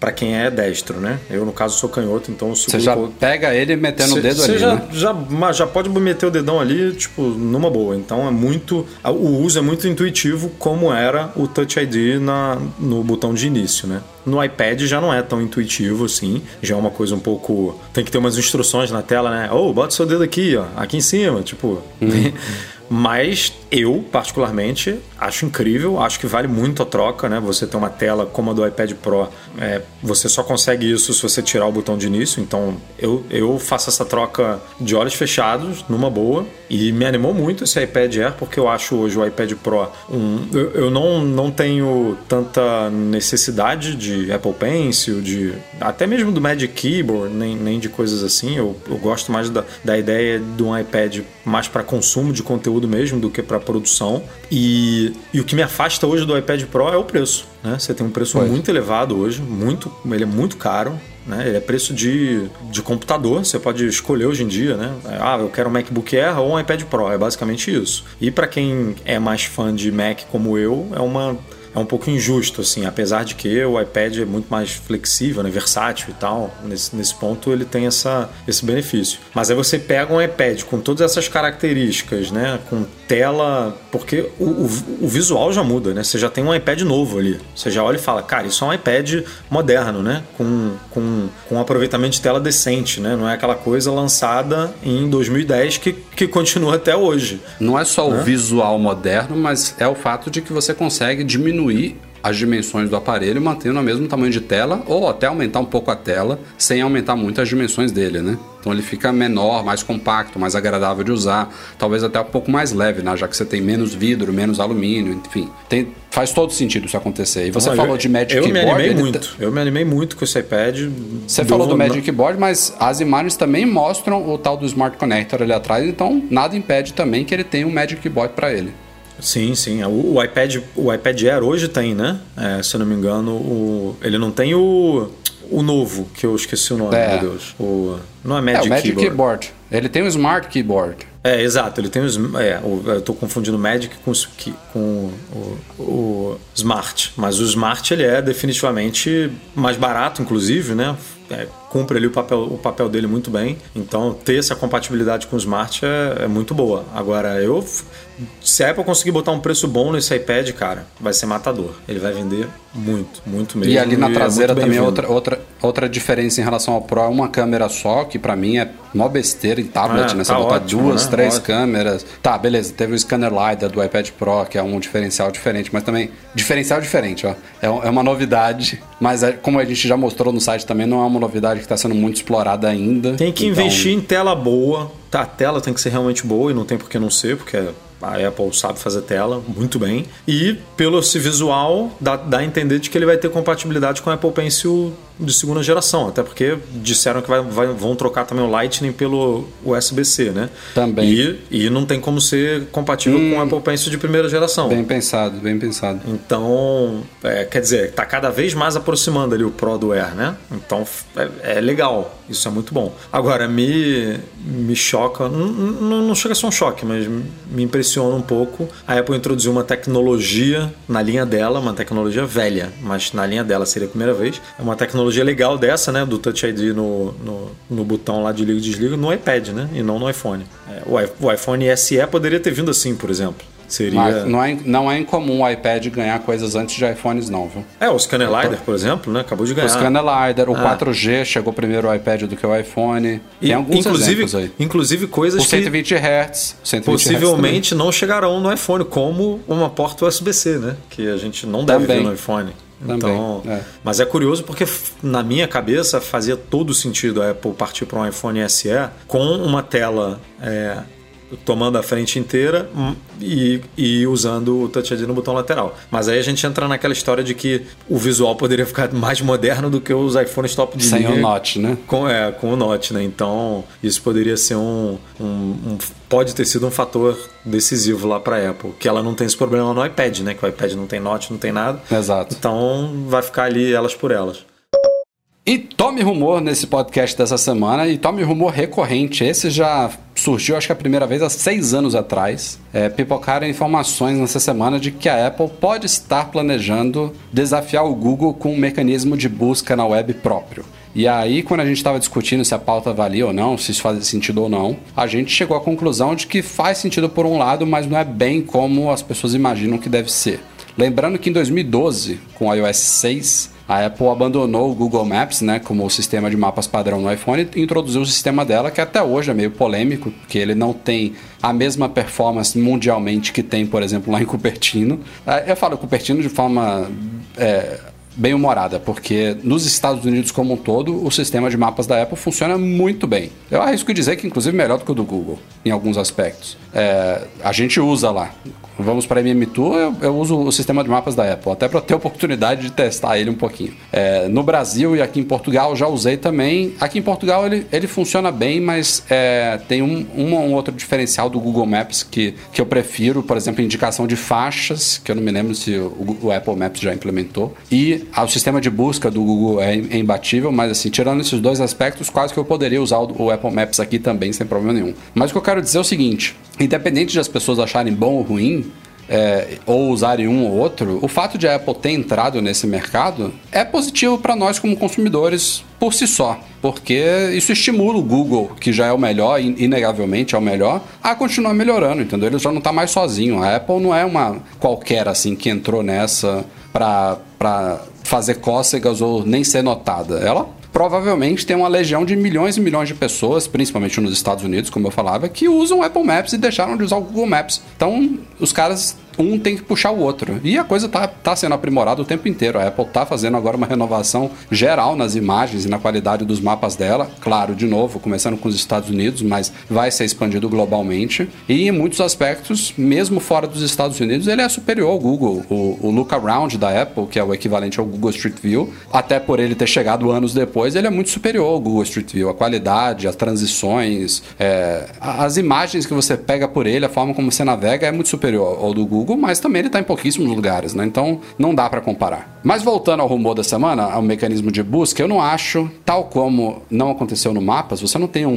para quem é destro, né? Eu, no caso, sou canhoto, então Você já pega ele metendo o Cê- dedo cê ali, já, né? já, mas já pode meter o dedão ali, tipo, numa boa. Então é muito. O uso é muito intuitivo, como era o Touch ID na, no botão de início, né? No iPad já não é tão intuitivo assim. Já é uma coisa um pouco. Tem que ter umas instruções na tela, né? Ou bota seu dedo aqui, ó, aqui em cima, tipo. Uhum. Mas eu, particularmente, acho incrível, acho que vale muito a troca, né? Você ter uma tela como a do iPad Pro, é, você só consegue isso se você tirar o botão de início. Então, eu, eu faço essa troca de olhos fechados, numa boa, e me animou muito esse iPad Air, porque eu acho hoje o iPad Pro um. Eu, eu não, não tenho tanta necessidade de Apple Pencil, de até mesmo do Magic Keyboard, nem, nem de coisas assim. Eu, eu gosto mais da, da ideia de um iPad mais para consumo de conteúdo mesmo do que para produção. E, e o que me afasta hoje do iPad Pro é o preço. Né? Você tem um preço muito elevado hoje, muito, ele é muito caro. Né? Ele é preço de, de computador, você pode escolher hoje em dia, né? Ah, eu quero um MacBook Air ou um iPad Pro, é basicamente isso. E para quem é mais fã de Mac como eu, é uma é um pouco injusto, assim, apesar de que o iPad é muito mais flexível, né, versátil e tal. Nesse, nesse ponto ele tem essa, esse benefício. Mas aí você pega um iPad com todas essas características, né, com tela, porque o, o, o visual já muda, né? Você já tem um iPad novo ali. Você já olha e fala, cara, isso é um iPad moderno, né? Com, com, com um aproveitamento de tela decente, né? Não é aquela coisa lançada em 2010 que, que continua até hoje. Não é só o visual moderno, mas é o fato de que você consegue diminuir as dimensões do aparelho mantendo o mesmo tamanho de tela ou até aumentar um pouco a tela sem aumentar muito as dimensões dele, né? Então ele fica menor, mais compacto, mais agradável de usar, talvez até um pouco mais leve, né? Já que você tem menos vidro, menos alumínio, enfim. Tem, faz todo sentido isso acontecer. E você falou eu- de Magic Eu me Keyboard. animei ele muito. tá- Eu me animei muito com esse iPad. Você falou do Magic Keyboard, mas as imagens também mostram o tal do Smart Connector ali atrás, então nada impede também que ele tenha um Magic Keyboard para ele. Sim, sim. O, o iPad, o iPad Air hoje tem, né? É, se eu não me engano, o, ele não tem o, o novo, que eu esqueci o nome, É. meu Deus. O, não é É, Magic, o Magic Keyboard. Keyboard. Ele tem o Smart Keyboard. É, exato. Ele tem os. É, o- eu tô confundindo o Magic com, com o, o Smart. Mas o Smart ele é definitivamente mais barato, inclusive, né? É, cumpre ali o papel, o papel dele muito bem. Então, ter essa compatibilidade com o Smart é, é muito boa. Agora, eu. Se a Apple conseguir botar um preço bom nesse iPad, cara, vai ser matador. Ele vai vender muito, muito mesmo. E ali na é traseira muito também outra, outra, outra diferença em relação ao Pro é uma câmera só, que pra mim é mó besteira em tablet, Ah, né? Você tá botar ótimo, duas, né? três Ótimo. câmeras. Tá, beleza, teve o scanner LiDAR do iPad Pro, que é um diferencial diferente, mas também. Diferencial diferente, ó. É, é uma novidade, mas é- como a gente já mostrou no site também, não é uma novidade que tá sendo muito explorada ainda. Tem que Então, investir em tela boa. Tá, a tela tem que ser realmente boa e não tem por que não ser, porque a Apple sabe fazer tela muito bem. E pelo esse visual, dá, dá a entender de que ele vai ter compatibilidade com o Apple Pencil de segunda geração. Até porque disseram que vai- vai- vão trocar também o Lightning pelo USB-C, né? Também. E, e não tem como ser compatível com o Apple Pencil de primeira geração. Bem pensado, bem pensado. Então, é, quer dizer, tá cada vez mais aproximando ali o Pro do Air, né? Então é, é legal, isso é muito bom. Agora, me, me choca, n- n- não chega a ser um choque, mas me impressiona um pouco. A Apple introduziu uma tecnologia na linha dela, uma tecnologia velha, mas na linha dela seria a primeira vez. É uma tecnologia legal dessa, né? Do Touch ID no, no, no botão lá de liga e desliga no iPad, né? E não no iPhone. É, o, o iPhone SE poderia ter vindo assim, por exemplo. Seria. Mas não é, não é incomum o iPad ganhar coisas antes de iPhones, não, viu? É, o Scanner LiDAR, por exemplo, né? Acabou de ganhar. O Scanner LiDAR, o Ah. 4G chegou primeiro o iPad do que o iPhone. E, Tem alguns inclusive, exemplos aí. inclusive O coisas que 120 Hz. 120 Hz possivelmente não chegarão no iPhone, como uma porta USB-C, né? Que a gente não deve Também. ver no iPhone. Também, Então, é. mas é curioso porque na minha cabeça fazia todo sentido a Apple partir para um iPhone SE com uma tela é, tomando a frente inteira hum, e, e usando o Touch ID no botão lateral. Mas aí a gente entra naquela história de que o visual poderia ficar mais moderno do que os iPhones top de Sem linha o Note, né? com, é, com o Note, né? Então, isso poderia ser um, um- um- Pode ter sido um fator decisivo lá para Apple. Que ela não tem esse problema no iPad, né? Que o iPad não tem Note, não tem nada. Exato. Então, vai ficar ali elas por elas. E tome rumor nesse podcast dessa semana, e tome rumor recorrente. Esse já surgiu, acho que a primeira vez há seis anos atrás. É, pipocaram informações nessa semana de que a Apple pode estar planejando desafiar o Google com um mecanismo de busca na web próprio. E aí, quando a gente estava discutindo se a pauta valia ou não, se isso fazia sentido ou não, a gente chegou à conclusão de que faz sentido por um lado, mas não é bem como as pessoas imaginam que deve ser. Lembrando que em 2012, com o iOS 6, a Apple abandonou o Google Maps, né, como o sistema de mapas padrão no iPhone e introduziu o sistema dela, que até hoje é meio polêmico, porque ele não tem a mesma performance mundialmente que tem, por exemplo, lá em Cupertino. É, Eu falo Cupertino de forma é, bem humorada, porque nos Estados Unidos como um todo, o sistema de mapas da Apple funciona muito bem. Eu arrisco dizer que, inclusive, melhor do que o do Google, em alguns aspectos. É, a gente usa lá. Vamos para MM2, eu, eu uso o sistema de mapas da Apple, até para ter oportunidade de testar ele um pouquinho. É, no Brasil e aqui em Portugal já usei também. Aqui em Portugal ele, ele funciona bem, mas é, tem um, um ou outro diferencial do Google Maps que, que eu prefiro, por exemplo, indicação de faixas, que eu não me lembro se o, o Apple Maps já implementou. E ah, o sistema de busca do Google é, é imbatível, mas assim, tirando esses dois aspectos, quase que eu poderia usar o, o Apple Maps aqui também sem problema nenhum. Mas o que eu quero dizer é o seguinte: independente de as pessoas acharem bom ou ruim, é, ou usarem um ou outro, o fato de a Apple ter entrado nesse mercado é positivo para nós como consumidores por si só, porque isso estimula o Google, que já é o melhor, in- inegavelmente é o melhor, a continuar melhorando, entendeu? Ele já não está mais sozinho. A Apple não é uma qualquer assim que entrou nessa para fazer cócegas ou nem ser notada. Ela provavelmente tem uma legião de milhões e milhões de pessoas, principalmente nos Estados Unidos, como eu falava, que usam Apple Maps e deixaram de usar o Google Maps. Então, os caras um tem que puxar o outro. E a coisa tá, tá sendo aprimorada o tempo inteiro. A Apple tá fazendo agora uma renovação geral nas imagens e na qualidade dos mapas dela. Claro, de novo, começando com os Estados Unidos, mas vai ser expandido globalmente. E em muitos aspectos, mesmo fora dos Estados Unidos, ele é superior ao Google. O, o Look Around da Apple, que é o equivalente ao Google Street View, até por ele ter chegado anos depois, ele é muito superior ao Google Street View. A qualidade, as transições, é, as imagens que você pega por ele, a forma como você navega é muito superior ao do Google, mas também ele está em pouquíssimos lugares, né? Então não dá para comparar. Mas voltando ao rumor da semana, ao mecanismo de busca, eu não acho, tal como não aconteceu no Mapas, você não tem um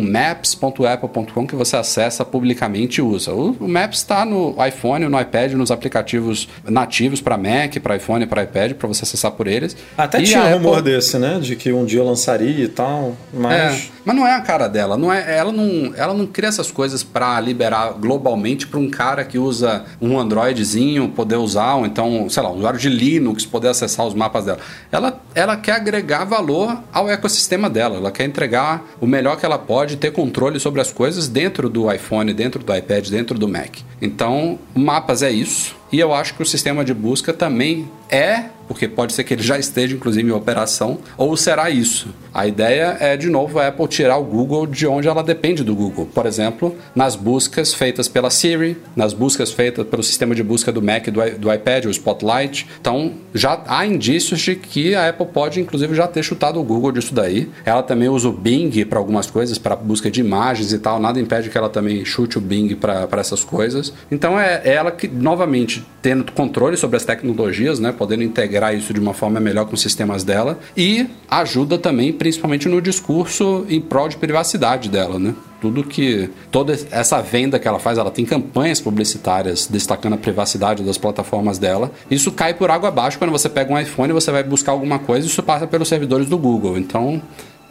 maps.apple.com que você acessa publicamente e usa. O, o Maps está no iPhone, no iPad, nos aplicativos nativos para Mac, para iPhone e para iPad, para você acessar por eles. Até E tinha um rumor Apple- desse, né? De que um dia lançaria e tal, mas. é, mas não é a cara dela. Não é, ela, não, ela não cria essas coisas para liberar globalmente para um cara que usa um Androidzinho poder usar, ou então, sei lá, um usuário de Linux poder acessar os mapas dela. Ela, ela quer agregar valor ao ecossistema dela. Ela quer entregar o melhor que ela pode, ter controle sobre as coisas dentro do iPhone, dentro do iPad, dentro do Mac. Então, mapas é isso. E eu acho que o sistema de busca também é, porque pode ser que ele já esteja inclusive em operação, ou será isso. A ideia é, de novo, a Apple tirar o Google de onde ela depende do Google. Por exemplo, nas buscas feitas pela Siri, nas buscas feitas pelo sistema de busca do Mac do, do iPad, o Spotlight. Então, já há indícios de que a Apple pode, inclusive, já ter chutado o Google disso daí. Ela também usa o Bing para algumas coisas, para busca de imagens e tal. Nada impede que ela também chute o Bing para essas coisas. Então, é é ela que, novamente, tendo controle sobre as tecnologias, né, podendo integrar isso de uma forma melhor com os sistemas dela e ajuda também, principalmente no discurso em prol de privacidade dela, né? Tudo que toda essa venda que ela faz, ela tem campanhas publicitárias destacando a privacidade das plataformas dela. Isso cai por água abaixo quando você pega um iPhone e você vai buscar alguma coisa, isso passa pelos servidores do Google. Então,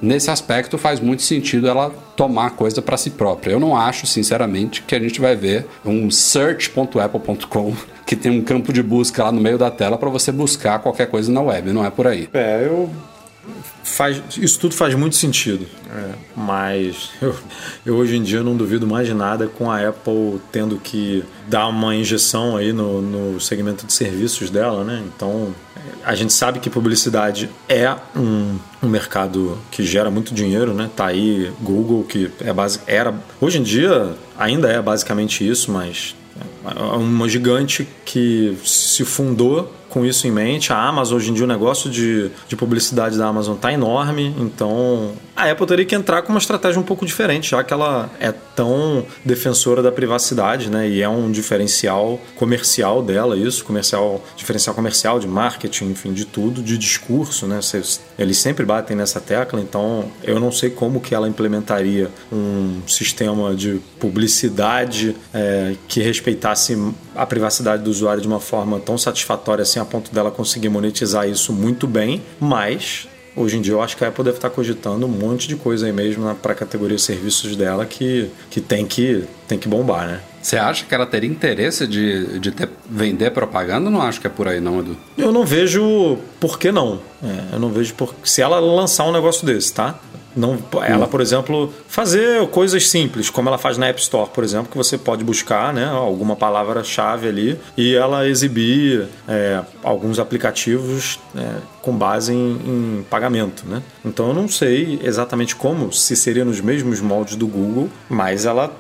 Nesse aspecto faz muito sentido ela tomar coisa para si própria. Eu não acho, sinceramente, que a gente vai ver um search.apple.com que tem um campo de busca lá no meio da tela para você buscar qualquer coisa na web. Não é por aí. É, eu. Faz, isso tudo faz muito sentido. É, mas eu, eu hoje em dia não duvido mais de nada com a Apple tendo que dar uma injeção aí no, no segmento de serviços dela, né? Então a gente sabe que publicidade é um, um mercado que gera muito dinheiro, né? Tá aí Google, que é base, era. Hoje em dia ainda é basicamente isso, mas é uma gigante que se fundou com isso em mente. A Amazon, hoje em dia, o negócio de, de publicidade da Amazon tá enorme, então a Apple teria que entrar com uma estratégia um pouco diferente, já que ela é tão defensora da privacidade, né? E é um diferencial comercial dela, isso, comercial, diferencial comercial, de marketing, enfim, de tudo, de discurso, né? Eles sempre batem nessa tecla, então eu não sei como que ela implementaria um sistema de publicidade é, que respeitasse a privacidade do usuário de uma forma tão satisfatória assim a ponto dela conseguir monetizar isso muito bem, mas hoje em dia eu acho que a Apple deve estar cogitando um monte de coisa aí mesmo para a categoria serviços dela que, que, tem que tem que bombar, né? Você acha que ela teria interesse de, de ter, vender propaganda? Não acho que é por aí, não, Edu. Eu não vejo por que não. É, eu não vejo por se ela lançar um negócio desse, tá? Não, ela, por exemplo, fazer coisas simples, como ela faz na App Store, por exemplo, que você pode buscar né, alguma palavra-chave ali e ela exibir é, alguns aplicativos é, com base em, em, pagamento. Né? Então eu não sei exatamente como, se seria nos mesmos moldes do Google, mas ela.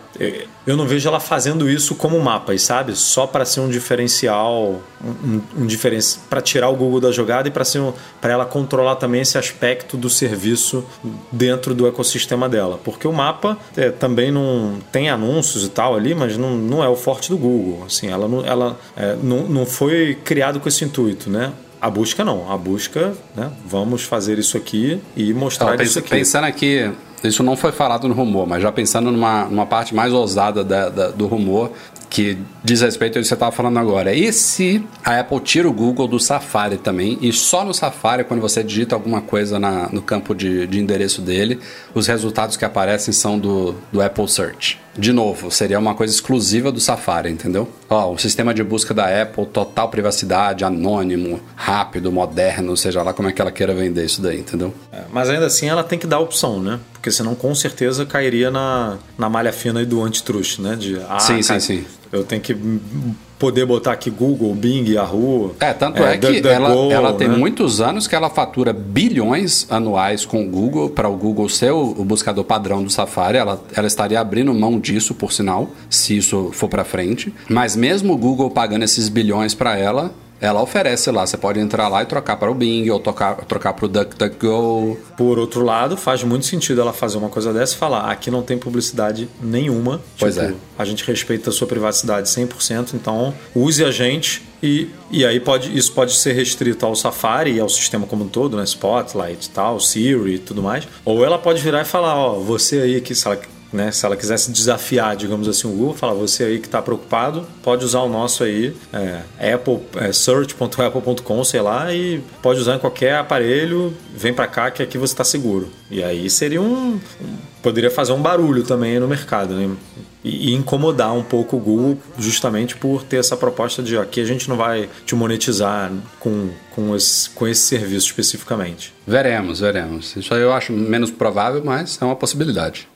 Eu não vejo ela fazendo isso como mapas, sabe? Só para ser um diferencial, um, um diferenci... para tirar o Google da jogada e para ser um... para ela controlar também esse aspecto do serviço dentro do ecossistema dela. Porque o mapa é, também não tem anúncios e tal ali, mas não, não é o forte do Google. Assim, ela não, ela, é, não, não foi criado com esse intuito, né? A busca não. A busca, né? Vamos fazer isso aqui e mostrar Então, isso aqui. pensando aqui, isso não foi falado no rumor, mas já pensando numa, numa parte mais ousada da- da- do rumor, que diz respeito ao que você estava falando agora. E se a Apple tira o Google do Safari também, e só no Safari, quando você digita alguma coisa na- no campo de, de endereço dele, os resultados que aparecem são do, do Apple Search. De novo, seria uma coisa exclusiva do Safari, entendeu? Ó, o sistema de busca da Apple, total privacidade, anônimo, rápido, moderno, seja lá como é que ela queira vender isso daí, entendeu? É, Mas ainda assim ela tem que dar opção, né? Porque senão com certeza cairia na, na malha fina do antitrust, né? De, ah, Sim, sim, cara, sim. Eu tenho que poder botar aqui Google, Bing, Yahoo. É, tanto é, que DuckDuckGo, ela, ela tem né? muitos anos que ela fatura bilhões anuais com o Google, para o Google ser o, o buscador padrão do Safari. Ela, ela estaria abrindo mão disso, por sinal, se isso for para frente. Mas mesmo o Google pagando esses bilhões para ela, ela oferece lá. Você pode entrar lá e trocar para o Bing ou trocar, trocar para o DuckDuckGo. Por outro lado, faz muito sentido ela fazer uma coisa dessa e falar: aqui não tem publicidade nenhuma. Pois Tipo, é. A gente respeita a sua privacidade 100%, então use a gente. E, e aí pode, isso pode ser restrito ao Safari e ao sistema como um todo, né? Spotlight e tal, Siri e tudo mais. Ou ela pode virar e falar: ó, você aí que se ela, né, se ela quisesse desafiar, digamos assim, o Google, falar: você aí que está preocupado, pode usar o nosso aí, é, é, search.apple.com, sei lá, e pode usar em qualquer aparelho, vem para cá que aqui você está seguro. E aí seria um, um- Poderia fazer um barulho também no mercado, né? E, e incomodar um pouco o Google justamente por ter essa proposta de aqui a gente não vai te monetizar com, com, esse, com esse serviço especificamente. Veremos, veremos. Isso aí eu acho menos provável, mas é uma possibilidade.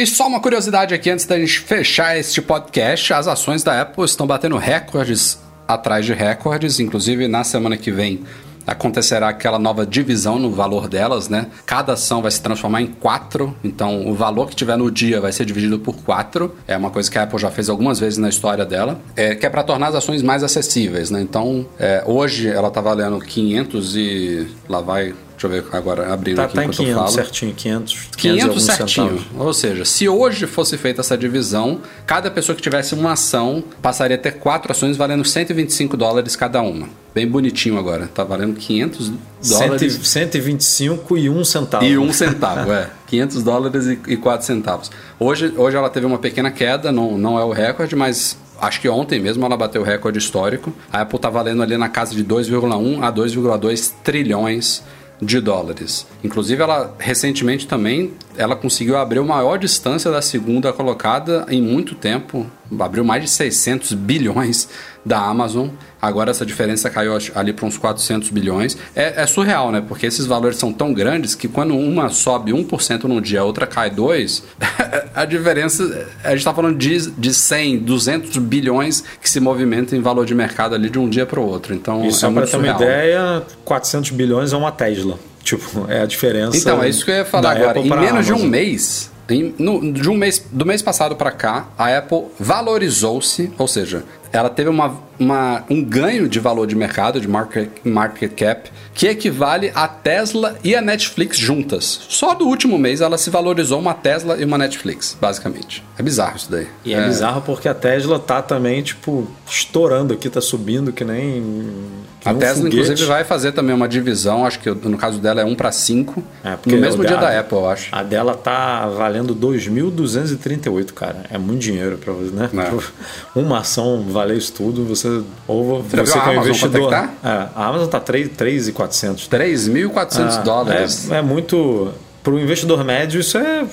E só uma curiosidade aqui antes da gente fechar este podcast: as ações da Apple estão batendo recordes atrás de recordes, inclusive na semana que vem. Acontecerá aquela nova divisão no valor delas, né? Cada ação vai se transformar em quatro, então o valor que tiver no dia vai ser dividido por quatro. É uma coisa que a Apple já fez algumas vezes na história dela, é, que é para tornar as ações mais acessíveis, né? Então, é, hoje ela está valendo 500 e lá vai Deixa eu ver agora, abrindo Tá, aqui tá em enquanto eu 500 falo. certinho, 500, 500, e 500 alguns certinho. centavos. Ou seja, se hoje fosse feita essa divisão, cada pessoa que tivesse uma ação passaria a ter quatro ações valendo 125 dólares cada uma. Bem bonitinho agora. Tá valendo 500 dólares 100, 125 e 1 centavo. e um centavo, é. 500 dólares e, e 4 centavos. Hoje, hoje ela teve uma pequena queda, não, não é o recorde, mas acho que ontem mesmo ela bateu o recorde histórico. A Apple tá valendo ali na casa de 2,1 a 2,2 trilhões de dólares. Inclusive, ela recentemente também ela conseguiu abrir a maior distância da segunda colocada em muito tempo. Abriu mais de 600 bilhões da Amazon. Agora essa diferença caiu ali para uns 400 bilhões. É, é surreal, né? Porque esses valores são tão grandes que quando uma sobe 1% num dia, a outra cai 2%, a diferença... A gente está falando de, de 100, 200 bilhões que se movimentam em valor de mercado ali de um dia para o outro. Então, E é só para ter uma surreal. ideia, 400 bilhões é uma Tesla. Tipo, é a diferença. Então, é isso que eu ia falar agora. Apple Em menos de um mês, em- no- de um mês, do mês passado para cá, a Apple valorizou-se, ou seja, ela teve uma, uma- um ganho de valor de mercado, de market, market cap, que equivale a Tesla e a Netflix juntas. Só do último mês ela se valorizou uma Tesla e uma Netflix, basicamente. É bizarro isso daí. E é, bizarro porque a Tesla tá também, tipo, estourando aqui, tá subindo que nem. que A nem um Tesla, foguete. inclusive, vai fazer também uma divisão, acho que no caso dela é 1 para 5, É, porque no mesmo dia da- da Apple, eu acho. A dela tá valendo 2.238, cara. É muito dinheiro para você, né? É. Uma ação valer isso tudo, você ou Você você a que é um investidor. é É, a Amazon tá 3,400. 3.400 Ah, dólares. É, é muito. Para o investidor médio, isso é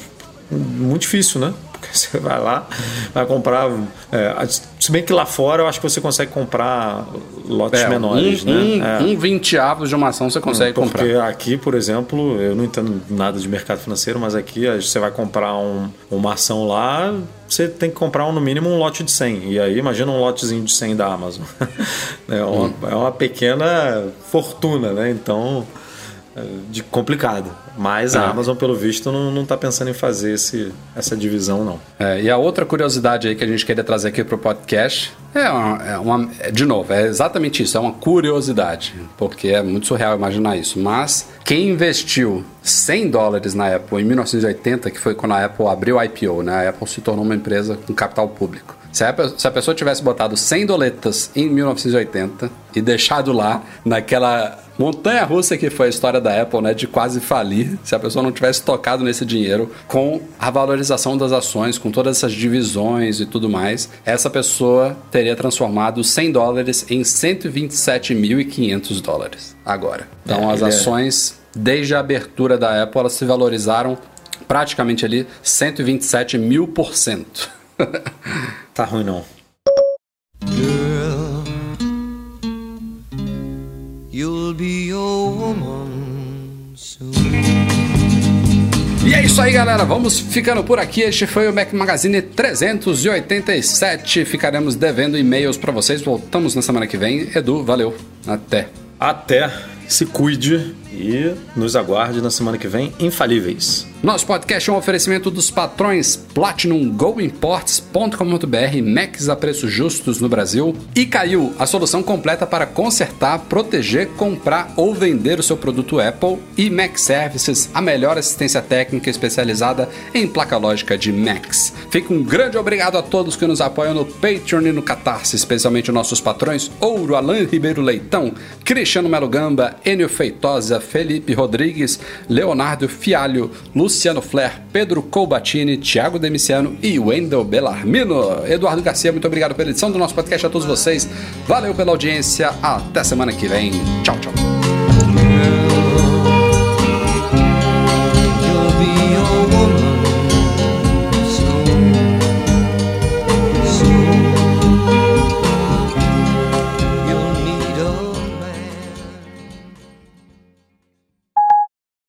muito difícil, né? Porque você vai lá, vai comprar. é, se bem que lá fora eu acho que você consegue comprar lotes É, menores, um, um, né? É. um vinteavos de uma ação você consegue Porque comprar. aqui, por exemplo, eu não entendo nada de mercado financeiro, mas aqui você vai comprar um- uma ação lá, você tem que comprar um, no mínimo um lote de 100. E aí imagina um lotezinho de 100 da Amazon. é, uma, é uma pequena fortuna, né? Então, de complicado. Mas a É. Amazon, pelo visto, não está pensando em fazer esse, essa divisão, não. É, e a outra curiosidade aí que a gente queria trazer aqui pro podcast é uma, é uma- é, De novo, é exatamente isso, é uma curiosidade. Porque é muito surreal imaginar isso. Mas quem investiu 100 dólares na Apple em 1980, que foi quando a Apple abriu a IPO, né? A Apple se tornou uma empresa com capital público. Se a, se a pessoa tivesse botado 100 doletas em 1980 e deixado lá naquela montanha russa que foi a história da Apple, né, de quase falir, se a pessoa não tivesse tocado nesse dinheiro com a valorização das ações, com todas essas divisões e tudo mais, essa pessoa teria transformado 100 dólares em 127.500 dólares agora. Então É, as é- ações desde a abertura da Apple elas se valorizaram praticamente ali 127 mil por cento. Tá ruim, não. Girl, you'll be a woman soon. E é isso aí, galera. Vamos ficando por aqui. Este foi o Mac Magazine 387. Ficaremos devendo e-mails para vocês. Voltamos na semana que vem. Edu, valeu. Até. Até. Se cuide e nos aguarde na semana que vem, infalíveis. Nosso podcast é um oferecimento dos patrões Platinum GoImports.com.br, Macs a preços justos no Brasil e Caiu, a solução completa para consertar, proteger, comprar ou vender o seu produto Apple e Mac Services, a melhor assistência técnica especializada em placa lógica de Macs. Fica um grande obrigado a todos que nos apoiam no Patreon e no Catarse, especialmente nossos patrões Ouro, Alain Ribeiro Leitão, Cristiano Melo Gamba, Enio Feitosa, Felipe Rodrigues, Leonardo Fialho, Luciano Flair, Pedro Colbatini, Thiago Demiciano e Wendel Bellarmino. Eduardo Garcia, muito obrigado pela edição do nosso podcast a todos vocês. Valeu pela audiência. Até semana que vem. Tchau, tchau.